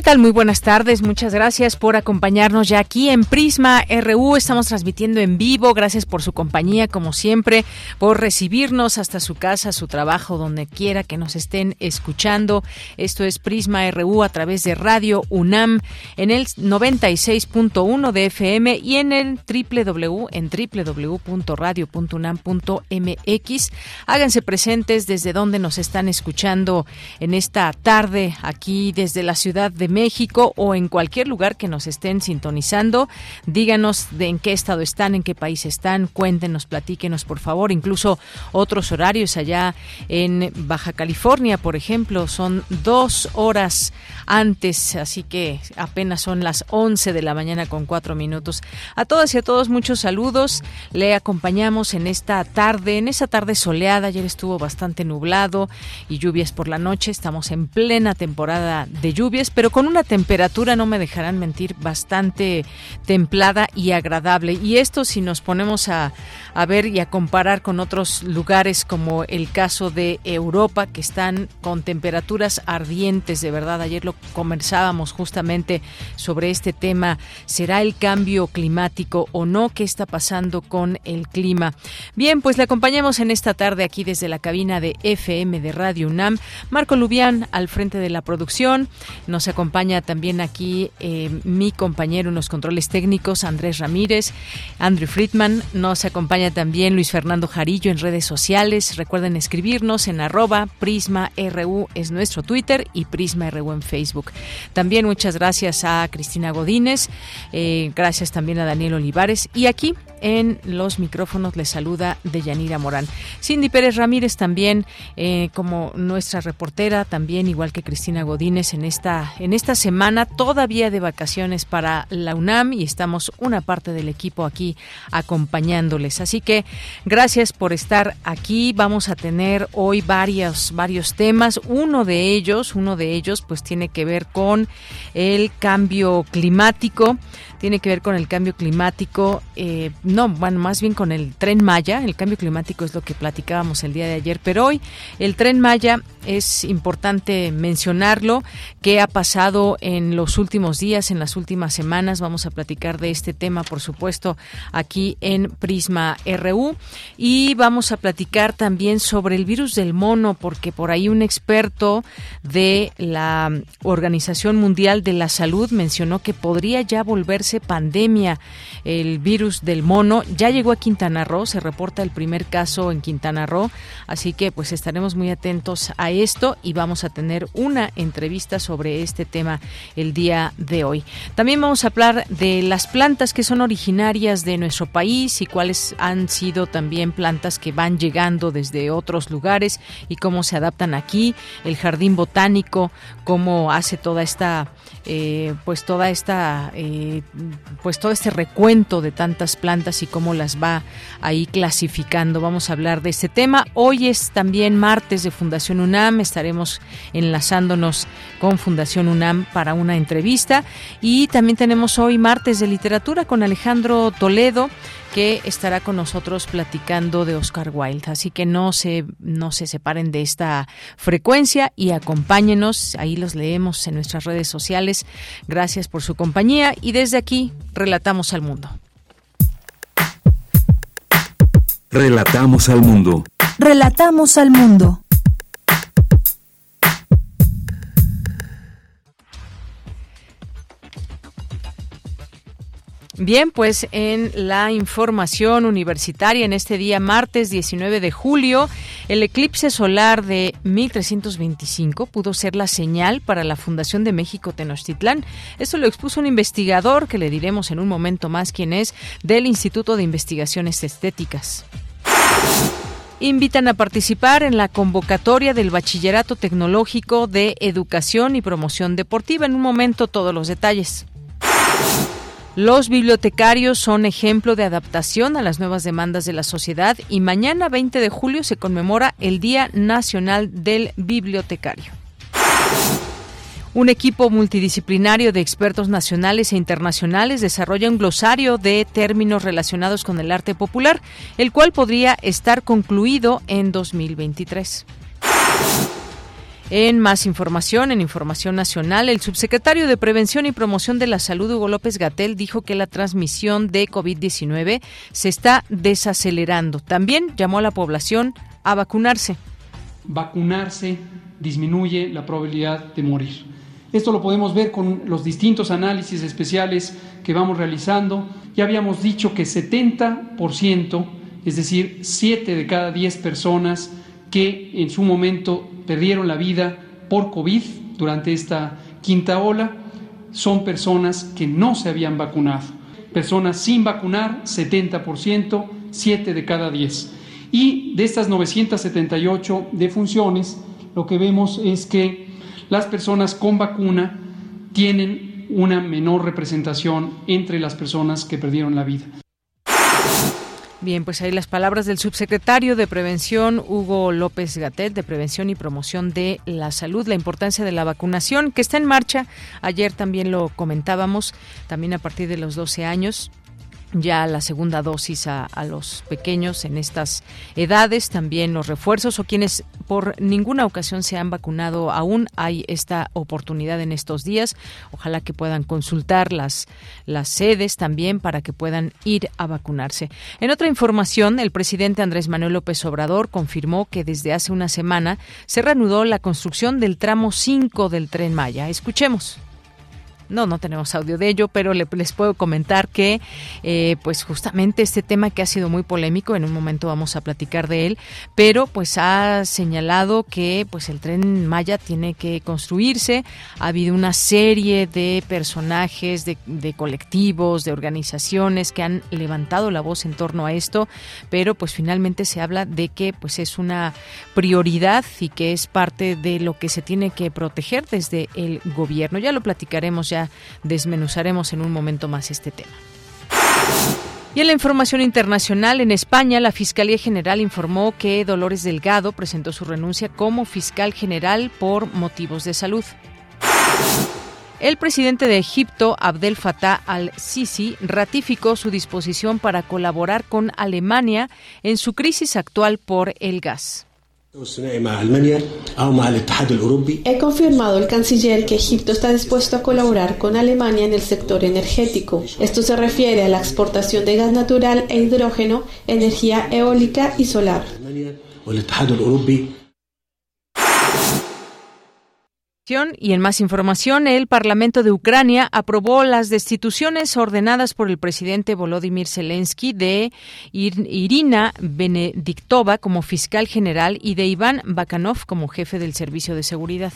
¿Qué tal? Muy buenas tardes. Muchas gracias por acompañarnos ya aquí en Prisma RU. Estamos transmitiendo en vivo. Gracias por su compañía, como siempre, por recibirnos hasta su casa, su trabajo, donde quiera que nos estén escuchando. Esto es Prisma RU a través de Radio UNAM en el 96.1 de FM y en el www en www.radio.unam.mx. Háganse presentes desde donde nos están escuchando en esta tarde aquí desde la ciudad de México o en cualquier lugar que nos estén sintonizando. Díganos de en qué estado están, en qué país están, cuéntenos, platíquenos, por favor. Incluso otros horarios allá en Baja California, por ejemplo, son dos horas antes, así que apenas son las 11 de la mañana con cuatro minutos. A todas y a todos, muchos saludos. Le acompañamos en esta tarde, en esa tarde soleada. Ayer estuvo bastante nublado y lluvias por la noche. Estamos en plena temporada de lluvias, pero con una temperatura, no me dejarán mentir, bastante templada y agradable. Y esto si nos ponemos a, a ver y a comparar con otros lugares como el caso de Europa, que están con temperaturas ardientes, de verdad. Ayer lo conversábamos justamente sobre este tema. ¿Será el cambio climático o no? ¿Qué está pasando con el clima? Bien, pues le acompañamos en esta tarde aquí desde la cabina de FM de Radio UNAM. Marco Lubián al frente de la producción. Nos acompaña también aquí eh, mi compañero en los controles técnicos, Andrés Ramírez, Andrew Friedman. Nos acompaña también Luis Fernando Jarillo en redes sociales. Recuerden escribirnos en arroba Prisma RU es nuestro Twitter y Prisma RU en Facebook. También muchas gracias a Cristina Godínez, eh, gracias también a Daniel Olivares y aquí en los micrófonos les saluda Deyanira Morán. Cindy Pérez Ramírez también eh, como nuestra reportera, también igual que Cristina Godínez en esta, en esta semana todavía de vacaciones para la UNAM y estamos una parte del equipo aquí acompañándoles. Así que gracias por estar aquí. Vamos a tener hoy varios, varios temas. Uno de ellos, uno de ellos pues tiene que ver con el cambio climático tiene que ver con el cambio climático, eh, no, bueno, más bien con el tren Maya, el cambio climático es lo que platicábamos el día de ayer, pero hoy el tren Maya es importante mencionarlo, qué ha pasado en los últimos días, en las últimas semanas, vamos a platicar de este tema, por supuesto, aquí en Prisma RU y vamos a platicar también sobre el virus del mono, porque por ahí un experto de la Organización Mundial de la Salud mencionó que podría ya volverse pandemia. El virus del mono ya llegó a Quintana Roo, se reporta el primer caso en Quintana Roo, así que pues estaremos muy atentos a esto y vamos a tener una entrevista sobre este tema el día de hoy. También vamos a hablar de las plantas que son originarias de nuestro país y cuáles han sido también plantas que van llegando desde otros lugares y cómo se adaptan aquí, el jardín botánico, cómo hace toda esta eh, pues toda esta eh, pues todo este recuento de tantas plantas y cómo las va ahí clasificando. Vamos a hablar de este tema. Hoy es también martes de Fundación UNAM. Estaremos enlazándonos con Fundación UNAM para una entrevista. Y también tenemos hoy martes de literatura con Alejandro Toledo que estará con nosotros platicando de Oscar Wilde. Así que no se, no se separen de esta frecuencia y acompáñenos. Ahí los leemos en nuestras redes sociales. Gracias por su compañía y desde aquí relatamos al mundo. Relatamos al mundo. Relatamos al mundo. Bien, pues en la información universitaria, en este día martes 19 de julio, el eclipse solar de 1325 pudo ser la señal para la Fundación de México Tenochtitlán. Esto lo expuso un investigador, que le diremos en un momento más quién es, del Instituto de Investigaciones Estéticas invitan a participar en la convocatoria del Bachillerato Tecnológico de Educación y Promoción Deportiva. En un momento todos los detalles. Los bibliotecarios son ejemplo de adaptación a las nuevas demandas de la sociedad y mañana 20 de julio se conmemora el Día Nacional del Bibliotecario. Un equipo multidisciplinario de expertos nacionales e internacionales desarrolla un glosario de términos relacionados con el arte popular, el cual podría estar concluido en 2023. En más información, en Información Nacional, el subsecretario de Prevención y Promoción de la Salud, Hugo López Gatel, dijo que la transmisión de COVID-19 se está desacelerando. También llamó a la población a vacunarse. Vacunarse disminuye la probabilidad de morir. Esto lo podemos ver con los distintos análisis especiales que vamos realizando. Ya habíamos dicho que 70%, es decir, 7 de cada 10 personas que en su momento perdieron la vida por COVID durante esta quinta ola son personas que no se habían vacunado. Personas sin vacunar, 70%, 7 de cada 10. Y de estas 978 defunciones, lo que vemos es que las personas con vacuna tienen una menor representación entre las personas que perdieron la vida. Bien, pues ahí las palabras del subsecretario de Prevención, Hugo López Gatet, de Prevención y Promoción de la Salud, la importancia de la vacunación que está en marcha. Ayer también lo comentábamos, también a partir de los 12 años ya la segunda dosis a, los pequeños en estas edades, también los refuerzos o quienes por ninguna ocasión se han vacunado aún, hay esta oportunidad en estos días. Ojalá que puedan consultar las, las sedes también para que puedan ir a vacunarse. En otra información, el presidente Andrés Manuel López Obrador confirmó que desde hace una semana se reanudó la construcción del tramo 5 del tren Maya. Escuchemos. No, no tenemos audio de ello, pero les puedo comentar que, eh, pues justamente este tema que ha sido muy polémico, en un momento vamos a platicar de él, pero pues ha señalado que, pues el tren Maya tiene que construirse. Ha habido una serie de personajes, de, de colectivos, de organizaciones que han levantado la voz en torno a esto, pero pues finalmente se habla de que, pues es una prioridad y que es parte de lo que se tiene que proteger desde el gobierno. Ya lo platicaremos ya desmenuzaremos en un momento más este tema. Y en la información internacional, en España, la Fiscalía General informó que Dolores Delgado presentó su renuncia como fiscal general por motivos de salud. El presidente de Egipto, Abdel Fattah al-Sisi, ratificó su disposición para colaborar con Alemania en su crisis actual por el gas. He confirmado el canciller que Egipto está dispuesto a colaborar con Alemania en el sector energético. Esto se refiere a la exportación de gas natural e hidrógeno, energía eólica y solar. Y en más información, el Parlamento de Ucrania aprobó las destituciones ordenadas por el presidente Volodymyr Zelensky de Irina Benediktova como fiscal general y de Iván Bakanov como jefe del Servicio de Seguridad.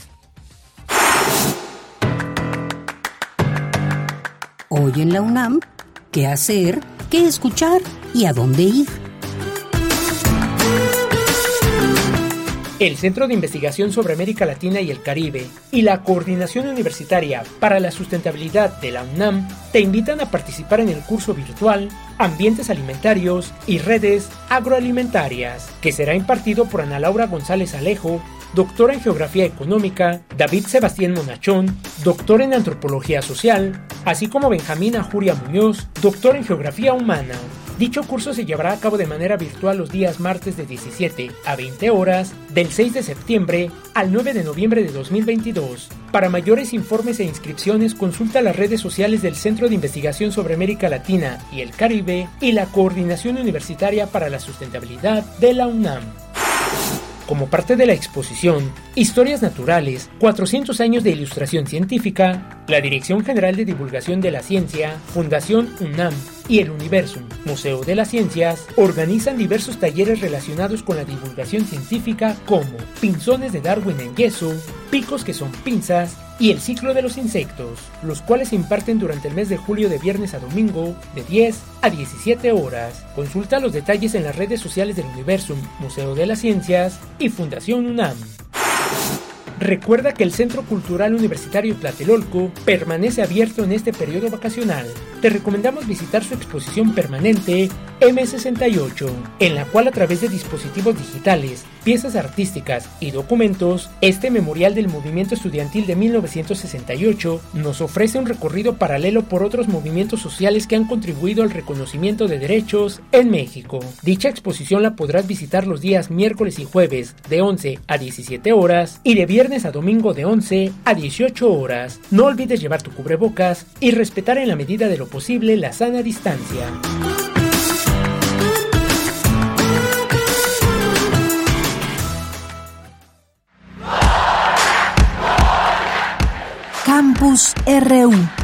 Hoy en la UNAM, ¿qué hacer? ¿Qué escuchar? ¿Y a dónde ir? El Centro de Investigación sobre América Latina y el Caribe y la Coordinación Universitaria para la Sustentabilidad de la UNAM te invitan a participar en el curso virtual Ambientes Alimentarios y Redes Agroalimentarias, que será impartido por Ana Laura González Alejo, doctora en Geografía Económica, David Sebastián Monachón, doctor en Antropología Social, así como Benjamín Ajuria Muñoz, doctor en Geografía Humana. Dicho curso se llevará a cabo de manera virtual los días martes de 17 a 20 horas, del 6 de septiembre al 9 de noviembre de 2022. Para mayores informes e inscripciones consulta las redes sociales del Centro de Investigación sobre América Latina y el Caribe y la Coordinación Universitaria para la Sustentabilidad de la UNAM. Como parte de la exposición Historias Naturales, 400 años de ilustración científica, la Dirección General de Divulgación de la Ciencia, Fundación UNAM y el Universum, Museo de las Ciencias, organizan diversos talleres relacionados con la divulgación científica como pinzones de Darwin en yeso, picos que son pinzas y el ciclo de los insectos, los cuales se imparten durante el mes de julio de viernes a domingo de 10 a 17 horas. Consulta los detalles en las redes sociales del Universum, Museo de las Ciencias y Fundación UNAM. you Recuerda que el Centro Cultural Universitario Tlatelolco permanece abierto en este periodo vacacional. Te recomendamos visitar su exposición permanente M68, en la cual a través de dispositivos digitales, piezas artísticas y documentos, este memorial del movimiento estudiantil de 1968 nos ofrece un recorrido paralelo por otros movimientos sociales que han contribuido al reconocimiento de derechos en México. Dicha exposición la podrás visitar los días miércoles y jueves de 11 a 17 horas y de viernes a domingo de 11 a 18 horas. No olvides llevar tu cubrebocas y respetar en la medida de lo posible la sana distancia. Campus RU.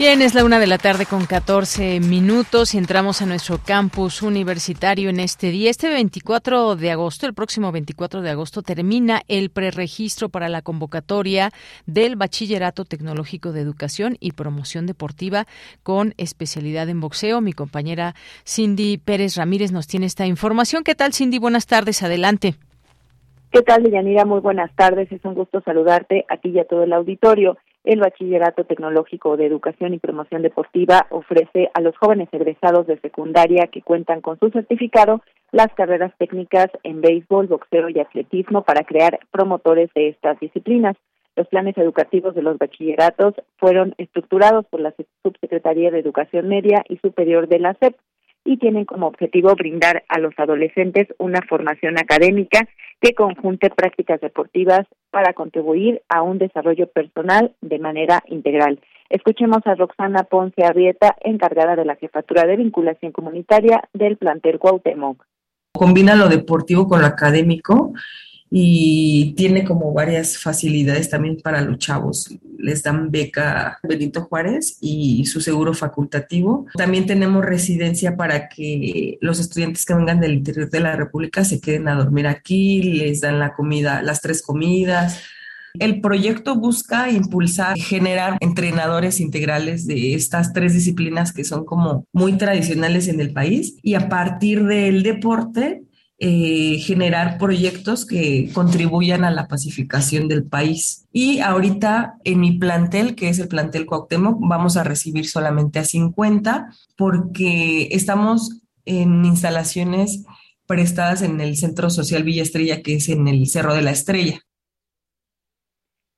Bien, es la una de la tarde con 14 minutos y entramos a nuestro campus universitario en este día. Este 24 de agosto, el próximo 24 de agosto, termina el preregistro para la convocatoria del Bachillerato Tecnológico de Educación y Promoción Deportiva con especialidad en boxeo. Mi compañera Cindy Pérez Ramírez nos tiene esta información. ¿Qué tal, Cindy? Buenas tardes, adelante. ¿Qué tal, Deyanira? Muy buenas tardes. Es un gusto saludarte aquí y a todo el auditorio. El Bachillerato Tecnológico de Educación y Promoción Deportiva ofrece a los jóvenes egresados de secundaria que cuentan con su certificado las carreras técnicas en béisbol, boxeo y atletismo para crear promotores de estas disciplinas. Los planes educativos de los bachilleratos fueron estructurados por la Subsecretaría de Educación Media y Superior de la SEP y tienen como objetivo brindar a los adolescentes una formación académica que conjunte prácticas deportivas para contribuir a un desarrollo personal de manera integral. Escuchemos a Roxana Ponce Arrieta, encargada de la Jefatura de Vinculación Comunitaria del plantel Cuauhtémoc. Combina lo deportivo con lo académico y tiene como varias facilidades también para los chavos. Les dan beca Benito Juárez y su seguro facultativo. También tenemos residencia para que los estudiantes que vengan del interior de la República se queden a dormir aquí, les dan la comida, las tres comidas. El proyecto busca impulsar, generar entrenadores integrales de estas tres disciplinas que son como muy tradicionales en el país y a partir del deporte eh, generar proyectos que contribuyan a la pacificación del país. Y ahorita en mi plantel, que es el plantel Cuauhtémoc, vamos a recibir solamente a 50 porque estamos en instalaciones prestadas en el Centro Social Villa Estrella, que es en el Cerro de la Estrella.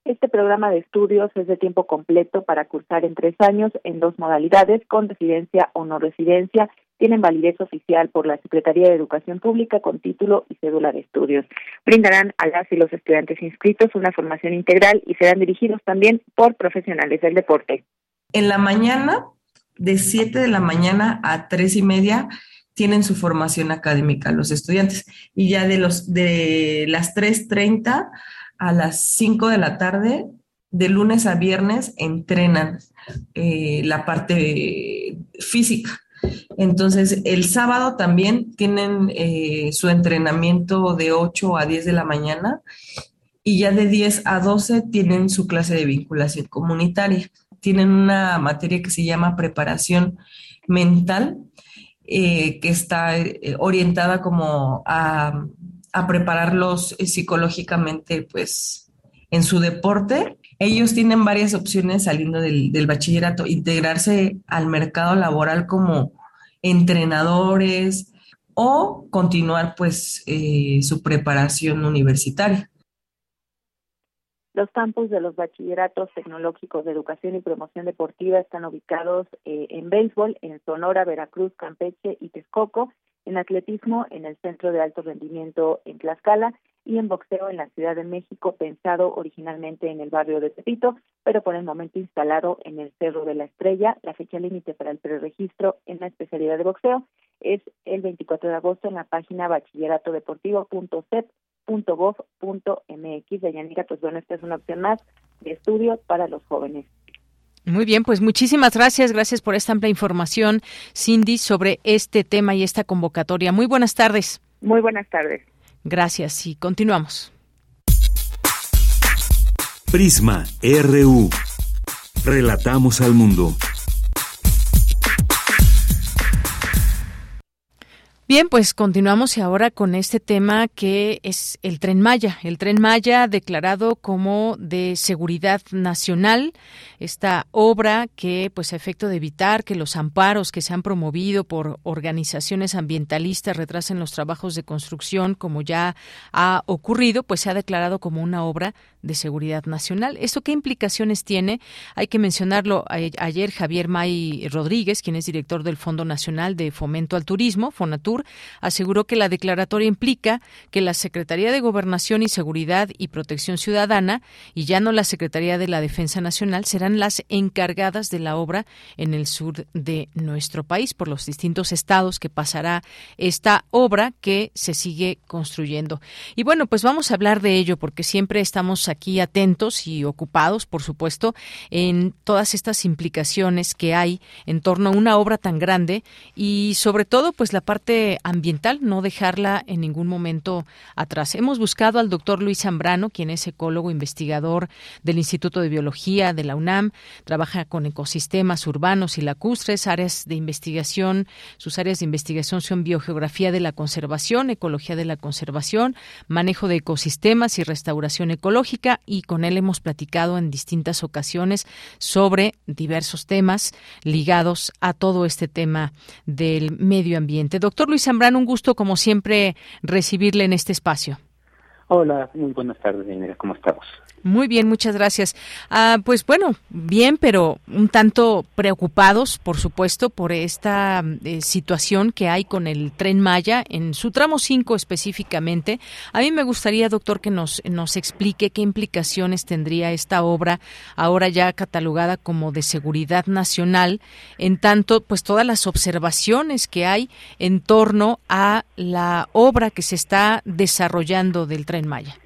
Este programa de estudios es de tiempo completo para cursar en tres años en dos modalidades, con residencia o no residencia, tienen validez oficial por la Secretaría de Educación Pública con título y cédula de estudios. Brindarán a las y los estudiantes inscritos una formación integral y serán dirigidos también por profesionales del deporte. En la mañana, de 7 de la mañana a tres y media, tienen su formación académica los estudiantes y ya de los de las 3.30 a las 5 de la tarde de lunes a viernes entrenan eh, la parte física. Entonces, el sábado también tienen eh, su entrenamiento de 8 a 10 de la mañana y ya de 10 a 12 tienen su clase de vinculación comunitaria. Tienen una materia que se llama preparación mental, eh, que está orientada como a, a prepararlos psicológicamente, pues, en su deporte ellos tienen varias opciones saliendo del, bachillerato, integrarse al mercado laboral como entrenadores o continuar pues eh, su preparación universitaria. Los campus de los bachilleratos tecnológicos de educación y promoción deportiva están ubicados eh, en béisbol, en Sonora, Veracruz, Campeche y Texcoco, en atletismo, en el Centro de Alto Rendimiento en Tlaxcala y en boxeo en la Ciudad de México, pensado originalmente en el barrio de Tepito, pero por el momento instalado en el Cerro de la Estrella. La fecha límite para el preregistro en la especialidad de boxeo es el 24 de agosto en la página bachilleratodeportivo.cep.gov.mx. Yanira, pues bueno, esta es una opción más de estudio para los jóvenes. Muy bien, pues muchísimas gracias. Gracias por esta amplia información, Cindy, sobre este tema y esta convocatoria. Muy buenas tardes. Muy buenas tardes. Gracias y continuamos. Prisma RU. Relatamos al mundo. Bien, pues continuamos ahora con este tema que es el tren Maya. El tren Maya declarado como de seguridad nacional. Esta obra que, pues, a efecto de evitar que los amparos que se han promovido por organizaciones ambientalistas retrasen los trabajos de construcción, como ya ha ocurrido, pues se ha declarado como una obra de seguridad nacional. ¿Esto qué implicaciones tiene? Hay que mencionarlo. Ayer Javier May Rodríguez, quien es director del Fondo Nacional de Fomento al Turismo, Fonatur, aseguró que la declaratoria implica que la Secretaría de Gobernación y Seguridad y Protección Ciudadana y ya no la Secretaría de la Defensa Nacional serán las encargadas de la obra en el sur de nuestro país por los distintos estados que pasará esta obra que se sigue construyendo. Y bueno, pues vamos a hablar de ello porque siempre estamos aquí atentos y ocupados, por supuesto, en todas estas implicaciones que hay en torno a una obra tan grande y sobre todo pues la parte ambiental, no dejarla en ningún momento atrás. Hemos buscado al doctor Luis Zambrano, quien es ecólogo investigador del Instituto de Biología de la UNAM, trabaja con ecosistemas urbanos y lacustres, áreas de investigación, sus áreas de investigación son biogeografía de la conservación, ecología de la conservación, manejo de ecosistemas y restauración ecológica y con él hemos platicado en distintas ocasiones sobre diversos temas ligados a todo este tema del medio ambiente. Doctor Luis Zambrano, un gusto como siempre recibirle en este espacio. Hola, muy buenas tardes, ¿Cómo estamos? Muy bien, muchas gracias. Ah, pues bueno, bien, pero un tanto preocupados, por supuesto, por esta eh, situación que hay con el tren Maya en su tramo 5 específicamente. A mí me gustaría, doctor, que nos, nos explique qué implicaciones tendría esta obra, ahora ya catalogada como de seguridad nacional, en tanto, pues todas las observaciones que hay en torno a la obra que se está desarrollando del tren Maya.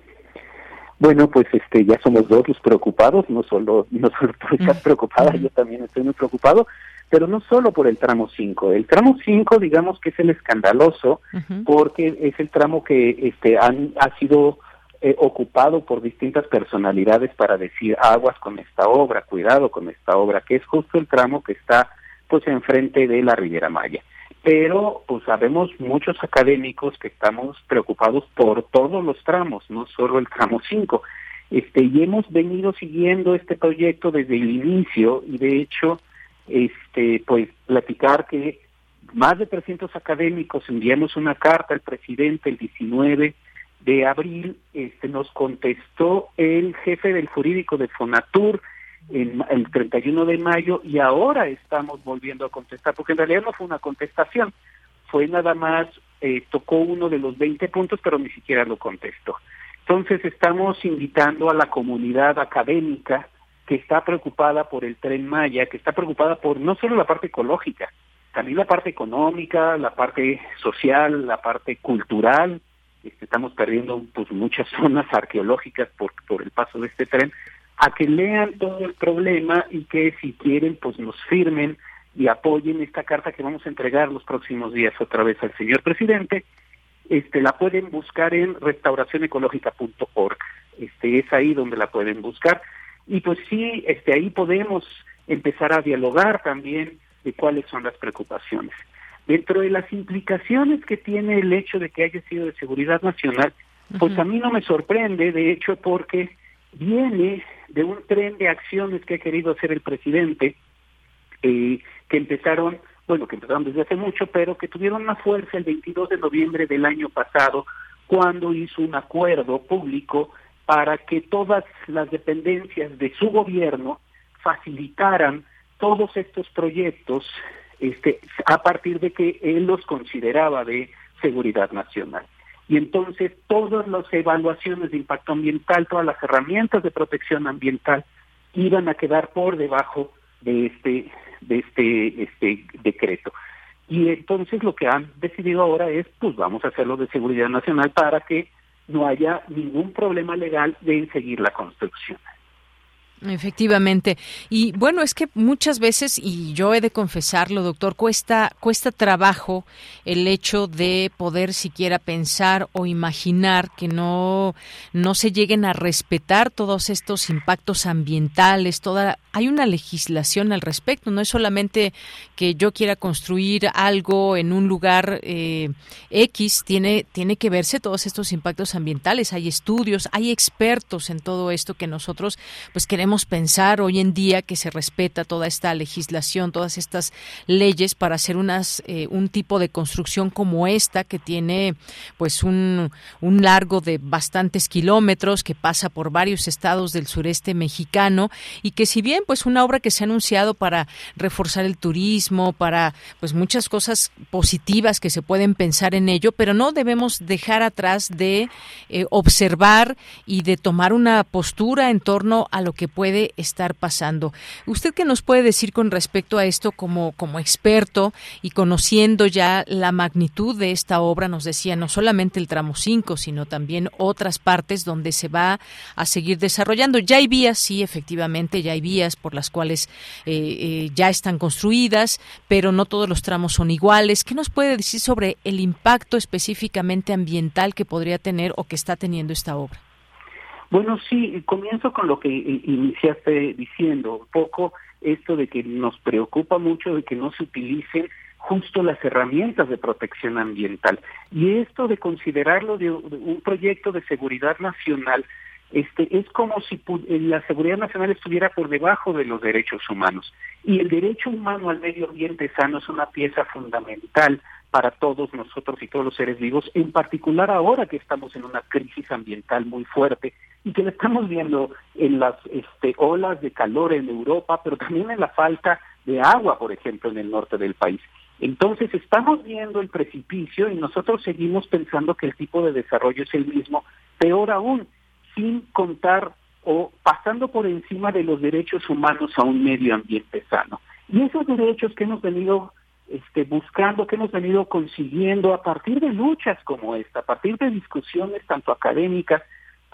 Bueno, pues este ya somos dos los preocupados, no solo no solo tú estás preocupada, yo también estoy muy preocupado, pero no solo por el tramo 5. El tramo 5, digamos que es el escandaloso porque es el tramo que este han, ha sido eh, ocupado por distintas personalidades para decir aguas con esta obra, cuidado con esta obra, que es justo el tramo que está pues enfrente de la Riviera Maya pero pues sabemos muchos académicos que estamos preocupados por todos los tramos, no solo el tramo 5. Este, y hemos venido siguiendo este proyecto desde el inicio y de hecho este pues platicar que más de 300 académicos enviamos una carta al presidente el 19 de abril, este nos contestó el jefe del jurídico de Fonatur, en el 31 de mayo y ahora estamos volviendo a contestar, porque en realidad no fue una contestación, fue nada más, eh, tocó uno de los 20 puntos, pero ni siquiera lo contestó. Entonces estamos invitando a la comunidad académica que está preocupada por el tren Maya, que está preocupada por no solo la parte ecológica, también la parte económica, la parte social, la parte cultural. Este, estamos perdiendo pues, muchas zonas arqueológicas por, por el paso de este tren, a que lean todo el problema y que si quieren pues nos firmen y apoyen esta carta que vamos a entregar los próximos días otra vez al señor presidente. Este la pueden buscar en restauracionecológica.org. Este es ahí donde la pueden buscar y pues sí, este ahí podemos empezar a dialogar también de cuáles son las preocupaciones. Dentro de las implicaciones que tiene el hecho de que haya sido de seguridad nacional, pues a mí no me sorprende, de hecho, porque viene de un tren de acciones que ha querido hacer el presidente, eh, que empezaron, bueno, que empezaron desde hace mucho, pero que tuvieron una fuerza el 22 de noviembre del año pasado, cuando hizo un acuerdo público para que todas las dependencias de su gobierno facilitaran todos estos proyectos este, a partir de que él los consideraba de seguridad nacional. Y entonces todas las evaluaciones de impacto ambiental, todas las herramientas de protección ambiental iban a quedar por debajo de este de este este decreto. Y entonces lo que han decidido ahora es, pues vamos a hacerlo de seguridad nacional para que no haya ningún problema legal de seguir la construcción. Efectivamente. Y bueno, es que muchas veces, y yo he de confesarlo, doctor, cuesta, cuesta trabajo el hecho de poder siquiera pensar o imaginar que no, no se lleguen a respetar todos estos impactos ambientales, toda, hay una legislación al respecto, no es solamente que yo quiera construir algo en un lugar eh, X, tiene, tiene que verse todos estos impactos ambientales, hay estudios, hay expertos en todo esto que nosotros pues queremos pensar hoy en día que se respeta toda esta legislación, todas estas leyes para hacer unas eh, un tipo de construcción como esta que tiene pues un, un largo de bastantes kilómetros que pasa por varios estados del sureste mexicano y que si bien pues una obra que se ha anunciado para reforzar el turismo, para pues muchas cosas positivas que se pueden pensar en ello, pero no debemos dejar atrás de eh, observar y de tomar una postura en torno a lo que puede estar pasando. ¿Usted qué nos puede decir con respecto a esto como, como experto y conociendo ya la magnitud de esta obra? Nos decía no solamente el tramo 5, sino también otras partes donde se va a seguir desarrollando. Ya hay vías, sí, efectivamente, ya hay vías por las cuales eh, eh, ya están construidas, pero no todos los tramos son iguales. ¿Qué nos puede decir sobre el impacto específicamente ambiental que podría tener o que está teniendo esta obra? Bueno, sí, comienzo con lo que iniciaste diciendo, un poco esto de que nos preocupa mucho de que no se utilicen justo las herramientas de protección ambiental. Y esto de considerarlo de un proyecto de seguridad nacional, este, es como si eh, la seguridad nacional estuviera por debajo de los derechos humanos. Y el derecho humano al medio ambiente sano es una pieza fundamental para todos nosotros y todos los seres vivos, en particular ahora que estamos en una crisis ambiental muy fuerte y que la estamos viendo en las este, olas de calor en Europa, pero también en la falta de agua, por ejemplo, en el norte del país. Entonces estamos viendo el precipicio y nosotros seguimos pensando que el tipo de desarrollo es el mismo, peor aún, sin contar o pasando por encima de los derechos humanos a un medio ambiente sano. Y esos derechos que hemos venido este, buscando, que hemos venido consiguiendo a partir de luchas como esta, a partir de discusiones tanto académicas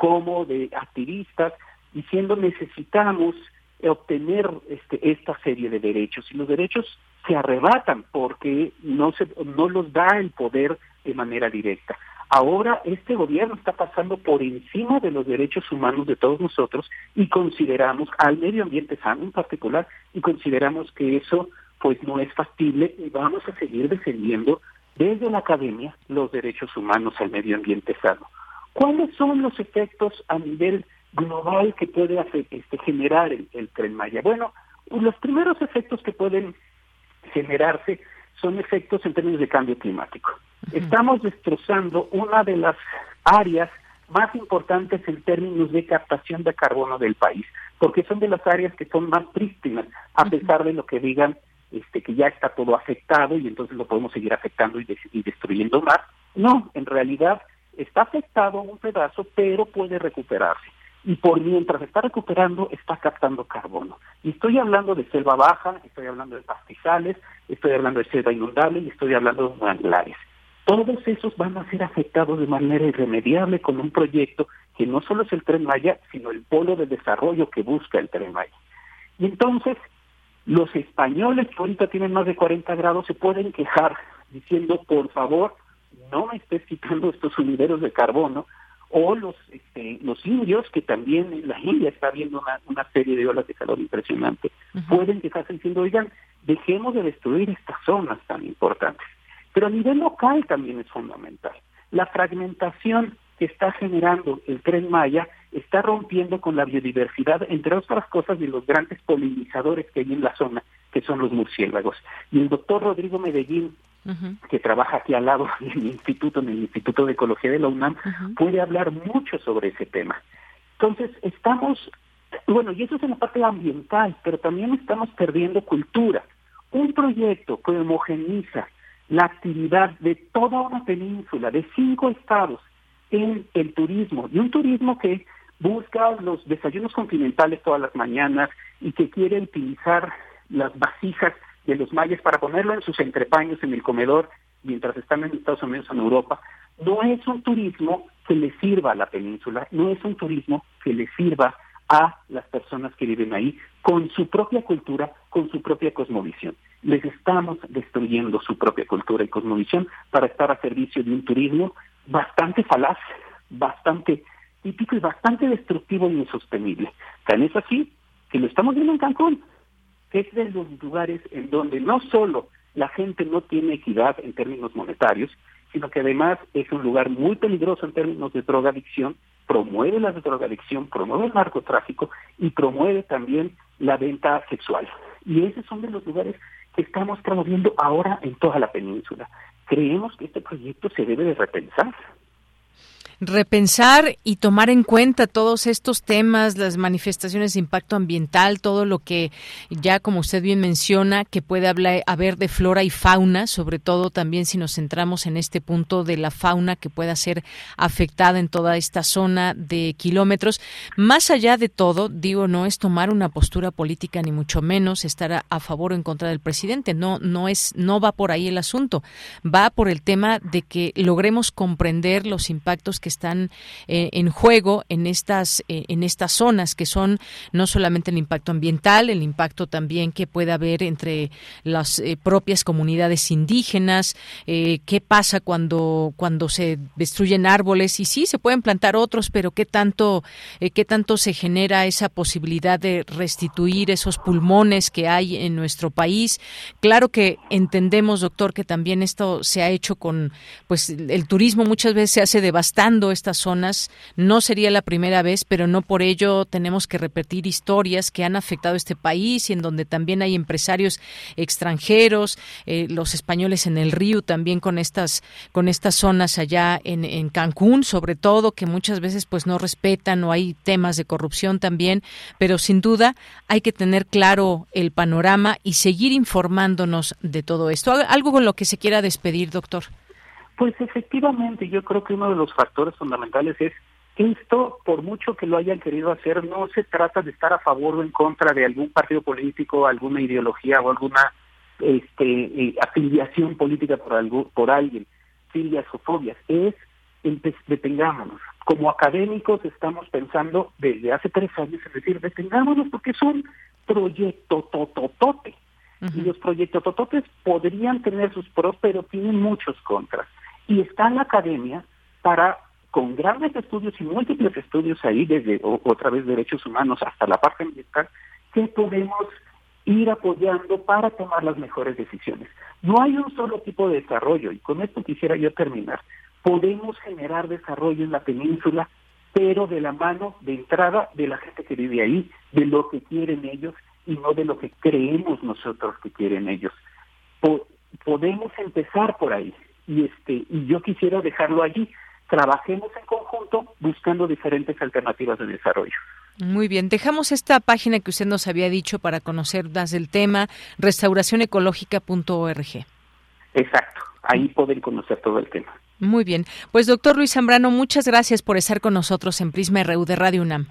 como de activistas, diciendo necesitamos obtener este, esta serie de derechos y los derechos se arrebatan porque no se no los da el poder de manera directa. Ahora este gobierno está pasando por encima de los derechos humanos de todos nosotros y consideramos al medio ambiente sano en particular y consideramos que eso pues no es factible y vamos a seguir defendiendo desde la academia los derechos humanos al medio ambiente sano. ¿Cuáles son los efectos a nivel global que puede este, generar el, el tren Maya? Bueno, los primeros efectos que pueden generarse son efectos en términos de cambio climático. Estamos destrozando una de las áreas más importantes en términos de captación de carbono del país, porque son de las áreas que son más prístinas, a pesar de lo que digan este, que ya está todo afectado y entonces lo podemos seguir afectando y, y destruyendo más. No, en realidad está afectado un pedazo, pero puede recuperarse. Y por mientras está recuperando, está captando carbono. Y estoy hablando de selva baja, estoy hablando de pastizales, estoy hablando de selva inundable y estoy hablando de manglares. Todos esos van a ser afectados de manera irremediable con un proyecto que no solo es el Tren Maya, sino el polo de desarrollo que busca el Tren Maya. Y entonces, los españoles que ahorita tienen más de 40 grados se pueden quejar diciendo, por favor, no me estés quitando estos sumideros de carbono, o los este, los indios, que también en la India está habiendo una, una serie de olas de calor impresionante, pueden quejarse diciendo, oigan, dejemos de destruir estas zonas tan importantes. Pero a nivel local también es fundamental. La fragmentación que está generando el tren Maya está rompiendo con la biodiversidad, entre otras cosas, de los grandes polinizadores que hay en la zona, que son los murciélagos. Y el doctor Rodrigo Medellín, que trabaja aquí al lado del instituto, en el Instituto de Ecología de la UNAM, puede hablar mucho sobre ese tema. Entonces, estamos, bueno, y eso es en la parte ambiental, pero también estamos perdiendo cultura. Un proyecto que homogeniza la actividad de toda una península, de cinco estados, en el turismo, y un turismo que busca los desayunos continentales todas las mañanas y que quiere utilizar las vasijas de los mayas para ponerlo en sus entrepaños en el comedor mientras están en Estados Unidos o en Europa, no es un turismo que le sirva a la península, no es un turismo que le sirva a las personas que viven ahí con su propia cultura, con su propia cosmovisión. Les estamos destruyendo su propia cultura y cosmovisión para estar a servicio de un turismo bastante falaz, bastante típico y bastante destructivo e insostenible. Tan es así que lo estamos viendo en Cancún, es de los lugares en donde no solo la gente no tiene equidad en términos monetarios, sino que además es un lugar muy peligroso en términos de drogadicción, promueve la drogadicción, promueve el narcotráfico y promueve también la venta sexual. Y esos son de los lugares que estamos promoviendo ahora en toda la península. Creemos que este proyecto se debe de repensar repensar y tomar en cuenta todos estos temas, las manifestaciones de impacto ambiental, todo lo que ya como usted bien menciona, que puede haber de flora y fauna, sobre todo también si nos centramos en este punto de la fauna que pueda ser afectada en toda esta zona de kilómetros. Más allá de todo, digo, no es tomar una postura política ni mucho menos estar a, a favor o en contra del presidente, no no es no va por ahí el asunto, va por el tema de que logremos comprender los impactos que están eh, en juego en estas eh, en estas zonas que son no solamente el impacto ambiental, el impacto también que puede haber entre las eh, propias comunidades indígenas, qué pasa cuando cuando se destruyen árboles y sí se pueden plantar otros, pero qué tanto qué tanto se genera esa posibilidad de restituir esos pulmones que hay en nuestro país. Claro que entendemos, doctor, que también esto se ha hecho con pues el turismo muchas veces se hace devastando estas zonas. No sería la primera vez, pero no por ello tenemos que repetir historias que han afectado este país y en donde también hay empresarios extranjeros, eh, los españoles en el río también con estas con estas zonas allá en, en Cancún, sobre todo que muchas veces pues no respetan o hay temas de corrupción también, pero sin duda hay que tener claro el panorama y seguir informándonos de todo esto. Algo con lo que se quiera despedir, doctor. Pues efectivamente, yo creo que uno de los factores fundamentales es que esto, por mucho que lo hayan querido hacer, no se trata de estar a favor o en contra de algún partido político, alguna ideología o alguna este, eh, afiliación política por, algo, por alguien, filias o fobias, es detengámonos. Como académicos estamos pensando desde hace tres años, es decir, detengámonos porque es un proyecto tototote. Y los proyectos tototes podrían tener sus pros, pero tienen muchos contras y está en la academia para, con grandes estudios y múltiples estudios ahí, desde otra vez derechos humanos hasta la parte ambiental, que podemos ir apoyando para tomar las mejores decisiones. No hay un solo tipo de desarrollo, y con esto quisiera yo terminar. Podemos generar desarrollo en la península, pero de la mano de entrada de la gente que vive ahí, de lo que quieren ellos y no de lo que creemos nosotros que quieren ellos. podemos empezar por ahí y este y yo quisiera dejarlo allí. Trabajemos en conjunto buscando diferentes alternativas de desarrollo. Muy bien, dejamos esta página que usted nos había dicho para conocer más del tema, restauracionecológica.org. Exacto, ahí pueden conocer todo el tema. Muy bien, pues doctor Luis Zambrano, muchas gracias por estar con nosotros en Prisma RU de Radio UNAM.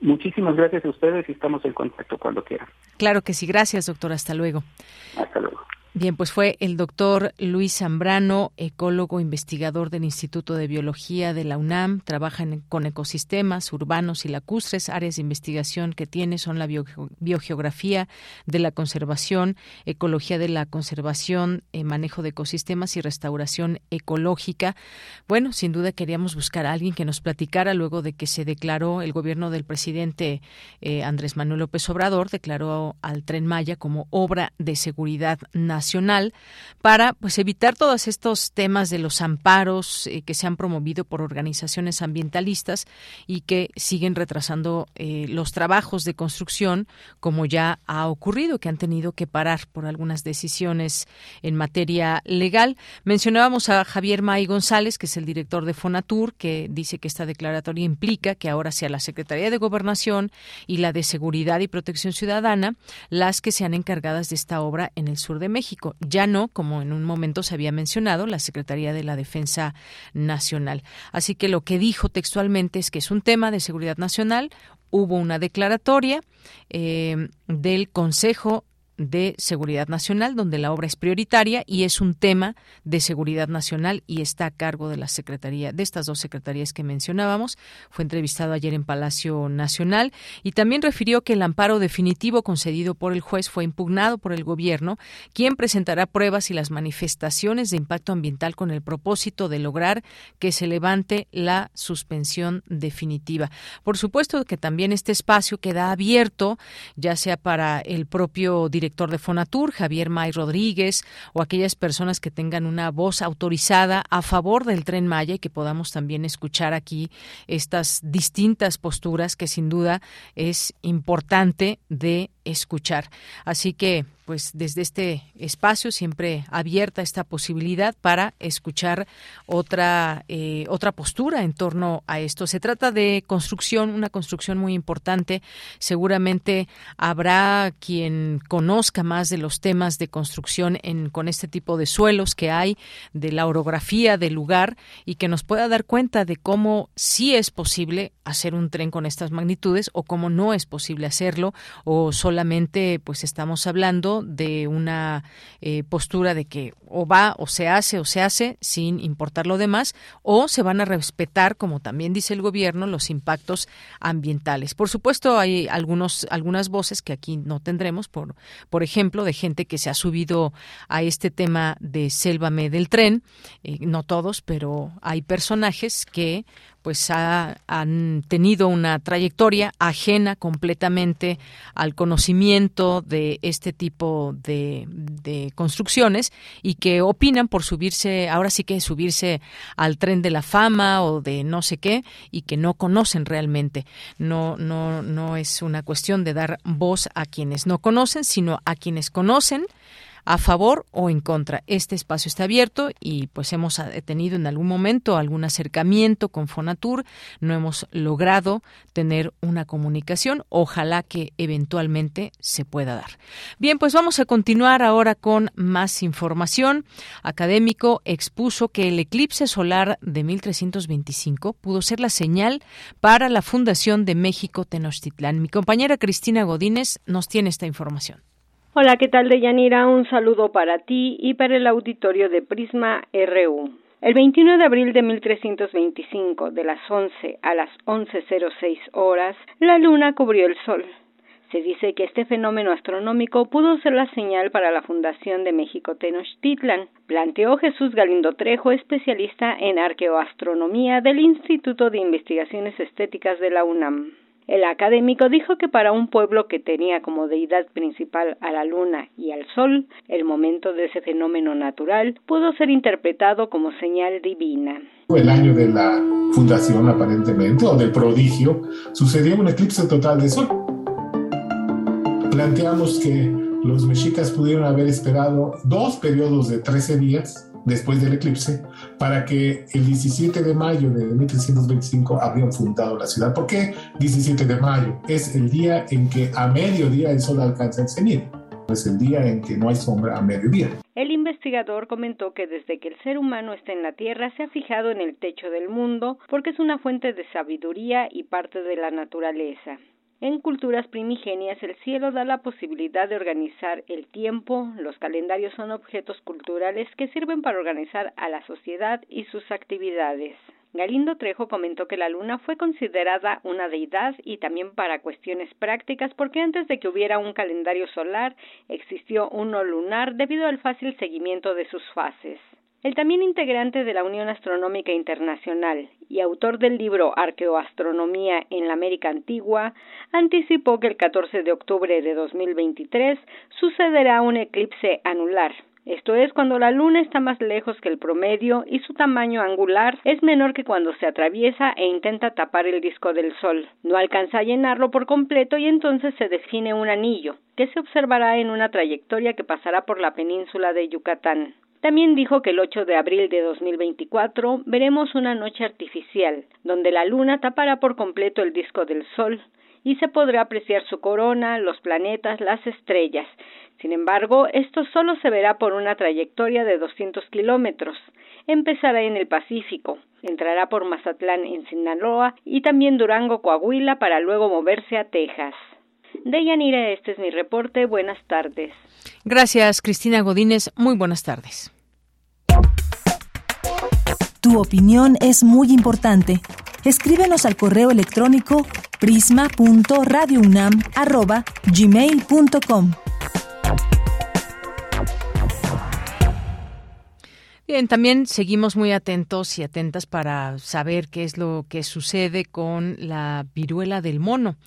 Muchísimas gracias a ustedes y estamos en contacto cuando quieran. Claro que sí, gracias doctor, hasta luego. Hasta luego. Bien, pues fue el doctor Luis Zambrano, ecólogo investigador del Instituto de Biología de la UNAM. Trabaja con ecosistemas urbanos y lacustres. Áreas de investigación que tiene son la biogeografía de la conservación, ecología de la conservación, eh, manejo de ecosistemas y restauración ecológica. Bueno, sin duda queríamos buscar a alguien que nos platicara luego de que se declaró el gobierno del presidente eh, Andrés Manuel López Obrador, declaró al tren Maya como obra de seguridad nacional nacional para pues evitar todos estos temas de los amparos eh, que se han promovido por organizaciones ambientalistas y que siguen retrasando eh, los trabajos de construcción como ya ha ocurrido que han tenido que parar por algunas decisiones en materia legal. Mencionábamos a Javier May González, que es el director de Fonatur, que dice que esta declaratoria implica que ahora sea la Secretaría de Gobernación y la de Seguridad y Protección Ciudadana las que sean encargadas de esta obra en el sur de México Ya no, como en un momento se había mencionado, la Secretaría de la Defensa Nacional. Así que lo que dijo textualmente es que es un tema de seguridad nacional, hubo una declaratoria eh, del Consejo de Seguridad Nacional, donde la obra es prioritaria y es un tema de seguridad nacional y está a cargo de la Secretaría, de estas dos secretarías que mencionábamos. Fue entrevistado ayer en Palacio Nacional y también refirió que el amparo definitivo concedido por el juez fue impugnado por el gobierno, quien presentará pruebas y las manifestaciones de impacto ambiental con el propósito de lograr que se levante la suspensión definitiva. Por supuesto que también este espacio queda abierto, ya sea para el propio director director de Fonatur, Javier May Rodríguez, o aquellas personas que tengan una voz autorizada a favor del tren Maya y que podamos también escuchar aquí estas distintas posturas que sin duda es importante de escuchar. Así que pues desde este espacio siempre abierta esta posibilidad para escuchar otra eh, otra postura en torno a esto. Se trata de construcción, una construcción muy importante. Seguramente habrá quien conozca más de los temas de construcción en, con este tipo de suelos que hay, de la orografía del lugar y que nos pueda dar cuenta de cómo sí es posible hacer un tren con estas magnitudes o cómo no es posible hacerlo o solamente pues estamos hablando de una eh, postura de que o va o se hace o se hace sin importar lo demás o se van a respetar, como también dice el gobierno, los impactos ambientales. Por supuesto, hay algunos algunas voces que aquí no tendremos, por por ejemplo, de gente que se ha subido a este tema de Sélvame del tren, eh, no todos, pero hay personajes que pues han tenido una trayectoria ajena completamente al conocimiento de este tipo de, de, construcciones y que opinan por subirse, ahora sí que subirse al tren de la fama o de no sé qué y que no conocen realmente. No, no, no es una cuestión de dar voz a quienes no conocen, sino a quienes conocen a favor o en contra. Este espacio está abierto y pues hemos tenido en algún momento algún acercamiento con Fonatur, no hemos logrado tener una comunicación, ojalá que eventualmente se pueda dar. Bien, pues vamos a continuar ahora con más información. Académico expuso que el eclipse solar de 1325 pudo ser la señal para la fundación de México Tenochtitlán. Mi compañera Cristina Godínez nos tiene esta información. Hola, ¿qué tal, Deyanira? Un saludo para ti y para el auditorio de Prisma RU. El 21 de abril de 1325, de las 11 a las 11.06 horas, la luna cubrió el sol. Se dice que este fenómeno astronómico pudo ser la señal para la fundación de México Tenochtitlan, planteó Jesús Galindo Trejo, especialista en arqueoastronomía del Instituto de Investigaciones Estéticas de la UNAM. El académico dijo que para un pueblo que tenía como deidad principal a la luna y al sol, el momento de ese fenómeno natural pudo ser interpretado como señal divina. El año de la fundación aparentemente, o del prodigio, sucedió un eclipse total de sol. Planteamos que los mexicas pudieron haber esperado dos periodos de 13 días después del eclipse, para que el 17 de mayo de 1325 habrían fundado la ciudad. ¿Por qué 17 de mayo? Es el día en que a mediodía el sol alcanza el cenit. Es el día en que no hay sombra a mediodía. El investigador comentó que desde que el ser humano está en la Tierra se ha fijado en el techo del mundo porque es una fuente de sabiduría y parte de la naturaleza. En culturas primigenias el cielo da la posibilidad de organizar el tiempo, los calendarios son objetos culturales que sirven para organizar a la sociedad y sus actividades. Galindo Trejo comentó que la luna fue considerada una deidad y también para cuestiones prácticas porque antes de que hubiera un calendario solar existió uno lunar debido al fácil seguimiento de sus fases. El también integrante de la Unión Astronómica Internacional y autor del libro Arqueoastronomía en la América Antigua, anticipó que el 14 de octubre de 2023 sucederá un eclipse anular. Esto es cuando la luna está más lejos que el promedio y su tamaño angular es menor que cuando se atraviesa e intenta tapar el disco del Sol. No alcanza a llenarlo por completo y entonces se define un anillo, que se observará en una trayectoria que pasará por la península de Yucatán. También dijo que el 8 de abril de 2024 veremos una noche artificial, donde la luna tapará por completo el disco del Sol y se podrá apreciar su corona, los planetas, las estrellas. Sin embargo, esto solo se verá por una trayectoria de 200 kilómetros. Empezará en el Pacífico, entrará por Mazatlán en Sinaloa y también Durango, Coahuila para luego moverse a Texas. Deyanira, este es mi reporte. Buenas tardes. Gracias, Cristina Godínez. Muy buenas tardes. Tu opinión es muy importante. Escríbenos al correo electrónico prisma.radiounam@gmail.com. Bien, también seguimos muy atentos y atentas para saber qué es lo que sucede con la viruela del mono.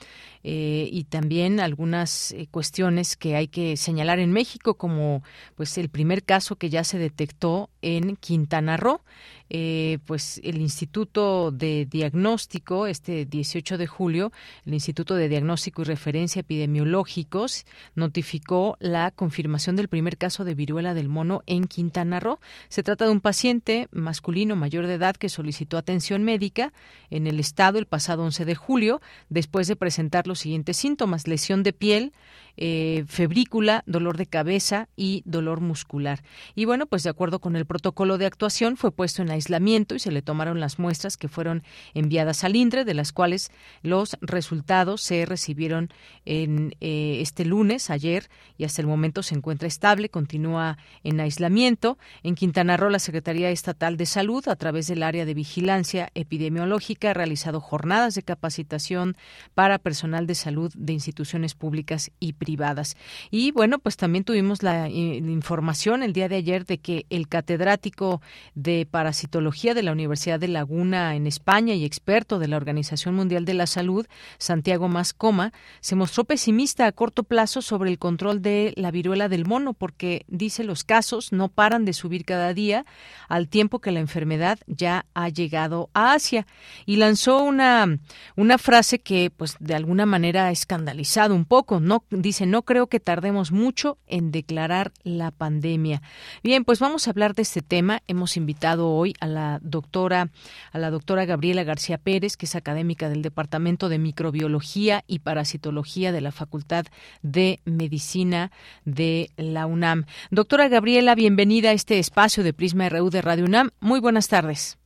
Eh, y también algunas eh, cuestiones que hay que señalar en México, como pues el primer caso que ya se detectó en Quintana Roo. Eh, pues el Instituto de Diagnóstico, este 18 de julio, el Instituto de Diagnóstico y Referencia Epidemiológicos notificó la confirmación del primer caso de viruela del mono en Quintana Roo. Se trata de un paciente masculino mayor de edad que solicitó atención médica en el estado el pasado 11 de julio, después de presentar los siguientes síntomas: lesión de piel, eh, febrícula, dolor de cabeza y dolor muscular. Y bueno, pues de acuerdo con el protocolo de actuación fue puesto en aislamiento y se le tomaron las muestras que fueron enviadas al INDRE, de las cuales los resultados se recibieron en eh, este lunes, ayer, y hasta el momento se encuentra estable, continúa en aislamiento. En Quintana Roo, la Secretaría Estatal de Salud, a través del área de vigilancia epidemiológica, ha realizado jornadas de capacitación para personal de salud de instituciones públicas y privadas privadas. Y bueno, pues también tuvimos la, eh, información el día de ayer de que el catedrático de parasitología de la Universidad de Laguna en España y experto de la Organización Mundial de la Salud, Santiago Mascoma, se mostró pesimista a corto plazo sobre el control de la viruela del mono porque dice los casos no paran de subir cada día al tiempo que la enfermedad ya ha llegado a Asia y lanzó una una frase que pues de alguna manera ha escandalizado un poco, no dice no creo que tardemos mucho en declarar la pandemia. Bien, pues vamos a hablar de este tema. Hemos invitado hoy a la doctora, a la doctora Gabriela García Pérez, que es académica del Departamento de Microbiología y Parasitología de la Facultad de Medicina de la UNAM. Doctora Gabriela, bienvenida a este espacio de Prisma RU de Radio UNAM. Muy buenas tardes.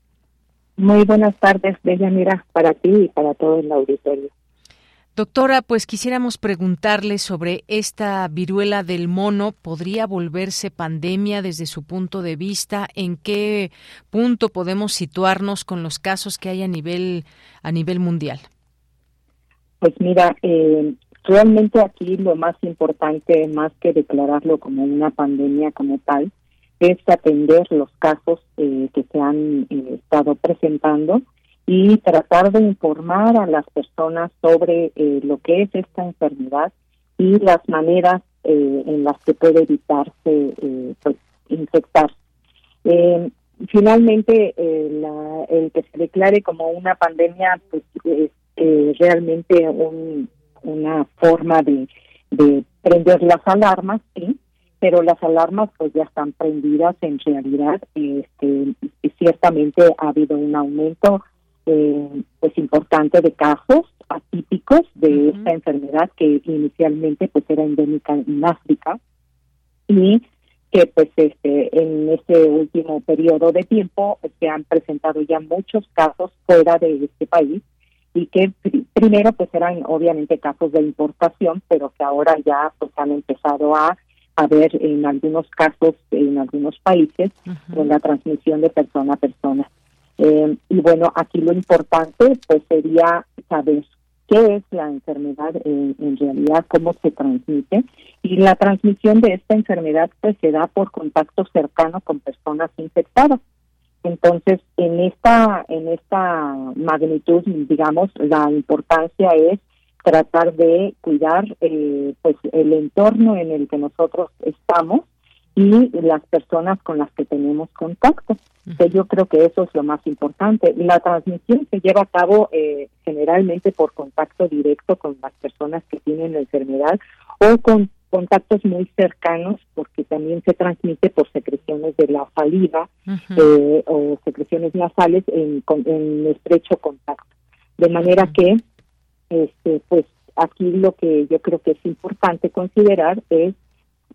Muy buenas tardes, Mira, para ti y para todo el auditorio. Doctora, pues quisiéramos preguntarle sobre esta viruela del mono. ¿Podría volverse pandemia desde su punto de vista? ¿En qué punto podemos situarnos con los casos que hay a nivel, a nivel mundial? Pues mira, eh, realmente aquí lo más importante, más que declararlo como una pandemia como tal, es atender los casos eh, que se han eh, estado presentando y tratar de informar a las personas sobre eh, lo que es esta enfermedad y las maneras eh, en las que puede evitarse eh, pues, infectarse. finalmente, el que se declare como una pandemia pues, es realmente una forma de, de prender las alarmas, sí, pero las alarmas pues ya están prendidas en realidad. Este, ciertamente ha habido un aumento eh, pues importante de casos atípicos de esta enfermedad que inicialmente pues era endémica en África y que pues este en este último periodo de tiempo se han presentado ya muchos casos fuera de este país y que primero pues eran obviamente casos de importación pero que ahora ya pues han empezado a haber en algunos casos en algunos países con la transmisión de persona a persona eh, y bueno, aquí lo importante pues sería saber qué es la enfermedad en realidad, cómo se transmite. Y la transmisión de esta enfermedad pues se da por contacto cercano con personas infectadas. Entonces, en esta, en esta magnitud, digamos, la importancia es tratar de cuidar eh, pues el entorno en el que nosotros estamos y las personas con las que tenemos contacto. yo creo que eso es lo más importante. La transmisión se lleva a cabo eh, generalmente por contacto directo con las personas que tienen la enfermedad o con contactos muy cercanos porque también se transmite por secreciones de la saliva eh, o secreciones nasales en, en estrecho contacto. De manera que este pues aquí lo que yo creo que es importante considerar es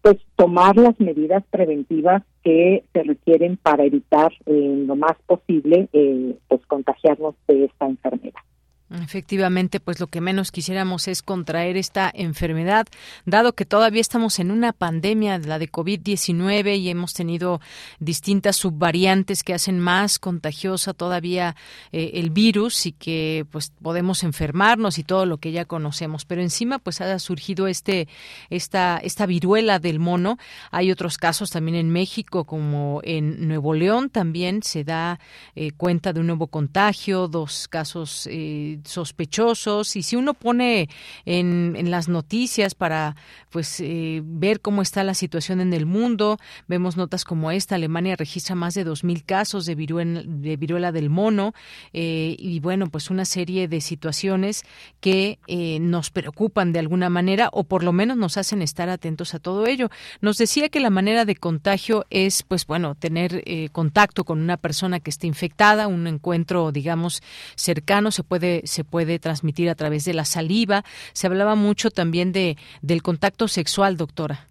pues tomar las medidas preventivas que se requieren para evitar eh, lo más posible eh, pues contagiarnos de esta enfermedad. Efectivamente, pues lo que menos quisiéramos es contraer esta enfermedad, dado que todavía estamos en una pandemia, la de COVID-19, y hemos tenido distintas subvariantes que hacen más contagiosa todavía eh, el virus y que pues podemos enfermarnos y todo lo que ya conocemos. Pero encima pues ha surgido este esta esta viruela del mono. Hay otros casos también en México, como en Nuevo León también se da eh, cuenta de un nuevo contagio, dos casos eh, sospechosos y si uno pone en, las noticias para pues eh, ver cómo está la situación en el mundo, vemos notas como esta, Alemania registra más de 2.000 casos de viruela, viruela del mono eh, y bueno, pues una serie de situaciones que eh, nos preocupan de alguna manera o por lo menos nos hacen estar atentos a todo ello. Nos decía que la manera de contagio es pues bueno, tener contacto con una persona que esté infectada, un encuentro digamos cercano se puede se puede transmitir a través de la saliva. Se hablaba mucho también de del contacto sexual, doctora.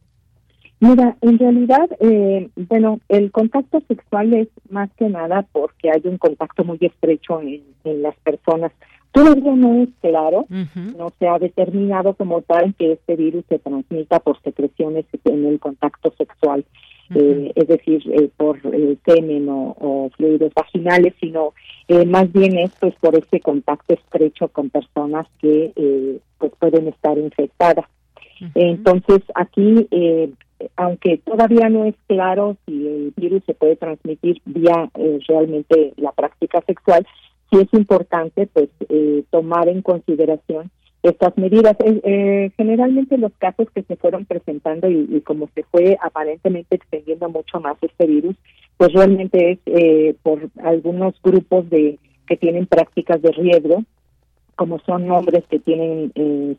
Mira, en realidad, eh, bueno, el contacto sexual es más que nada porque hay un contacto muy estrecho en, las personas. Todavía no es claro, no se ha determinado como tal que este virus se transmita por secreciones en el contacto sexual. Eh, es decir, eh, por eh, semen o, fluidos vaginales, sino más bien esto es por ese contacto estrecho con personas que pues pueden estar infectadas. Entonces, aquí, aunque todavía no es claro si el virus se puede transmitir vía realmente la práctica sexual, sí es importante pues tomar en consideración estas medidas. Eh, eh, generalmente los casos que se fueron presentando y, como se fue aparentemente extendiendo mucho más este virus, pues realmente es eh, por algunos grupos de que tienen prácticas de riesgo, como son hombres que tienen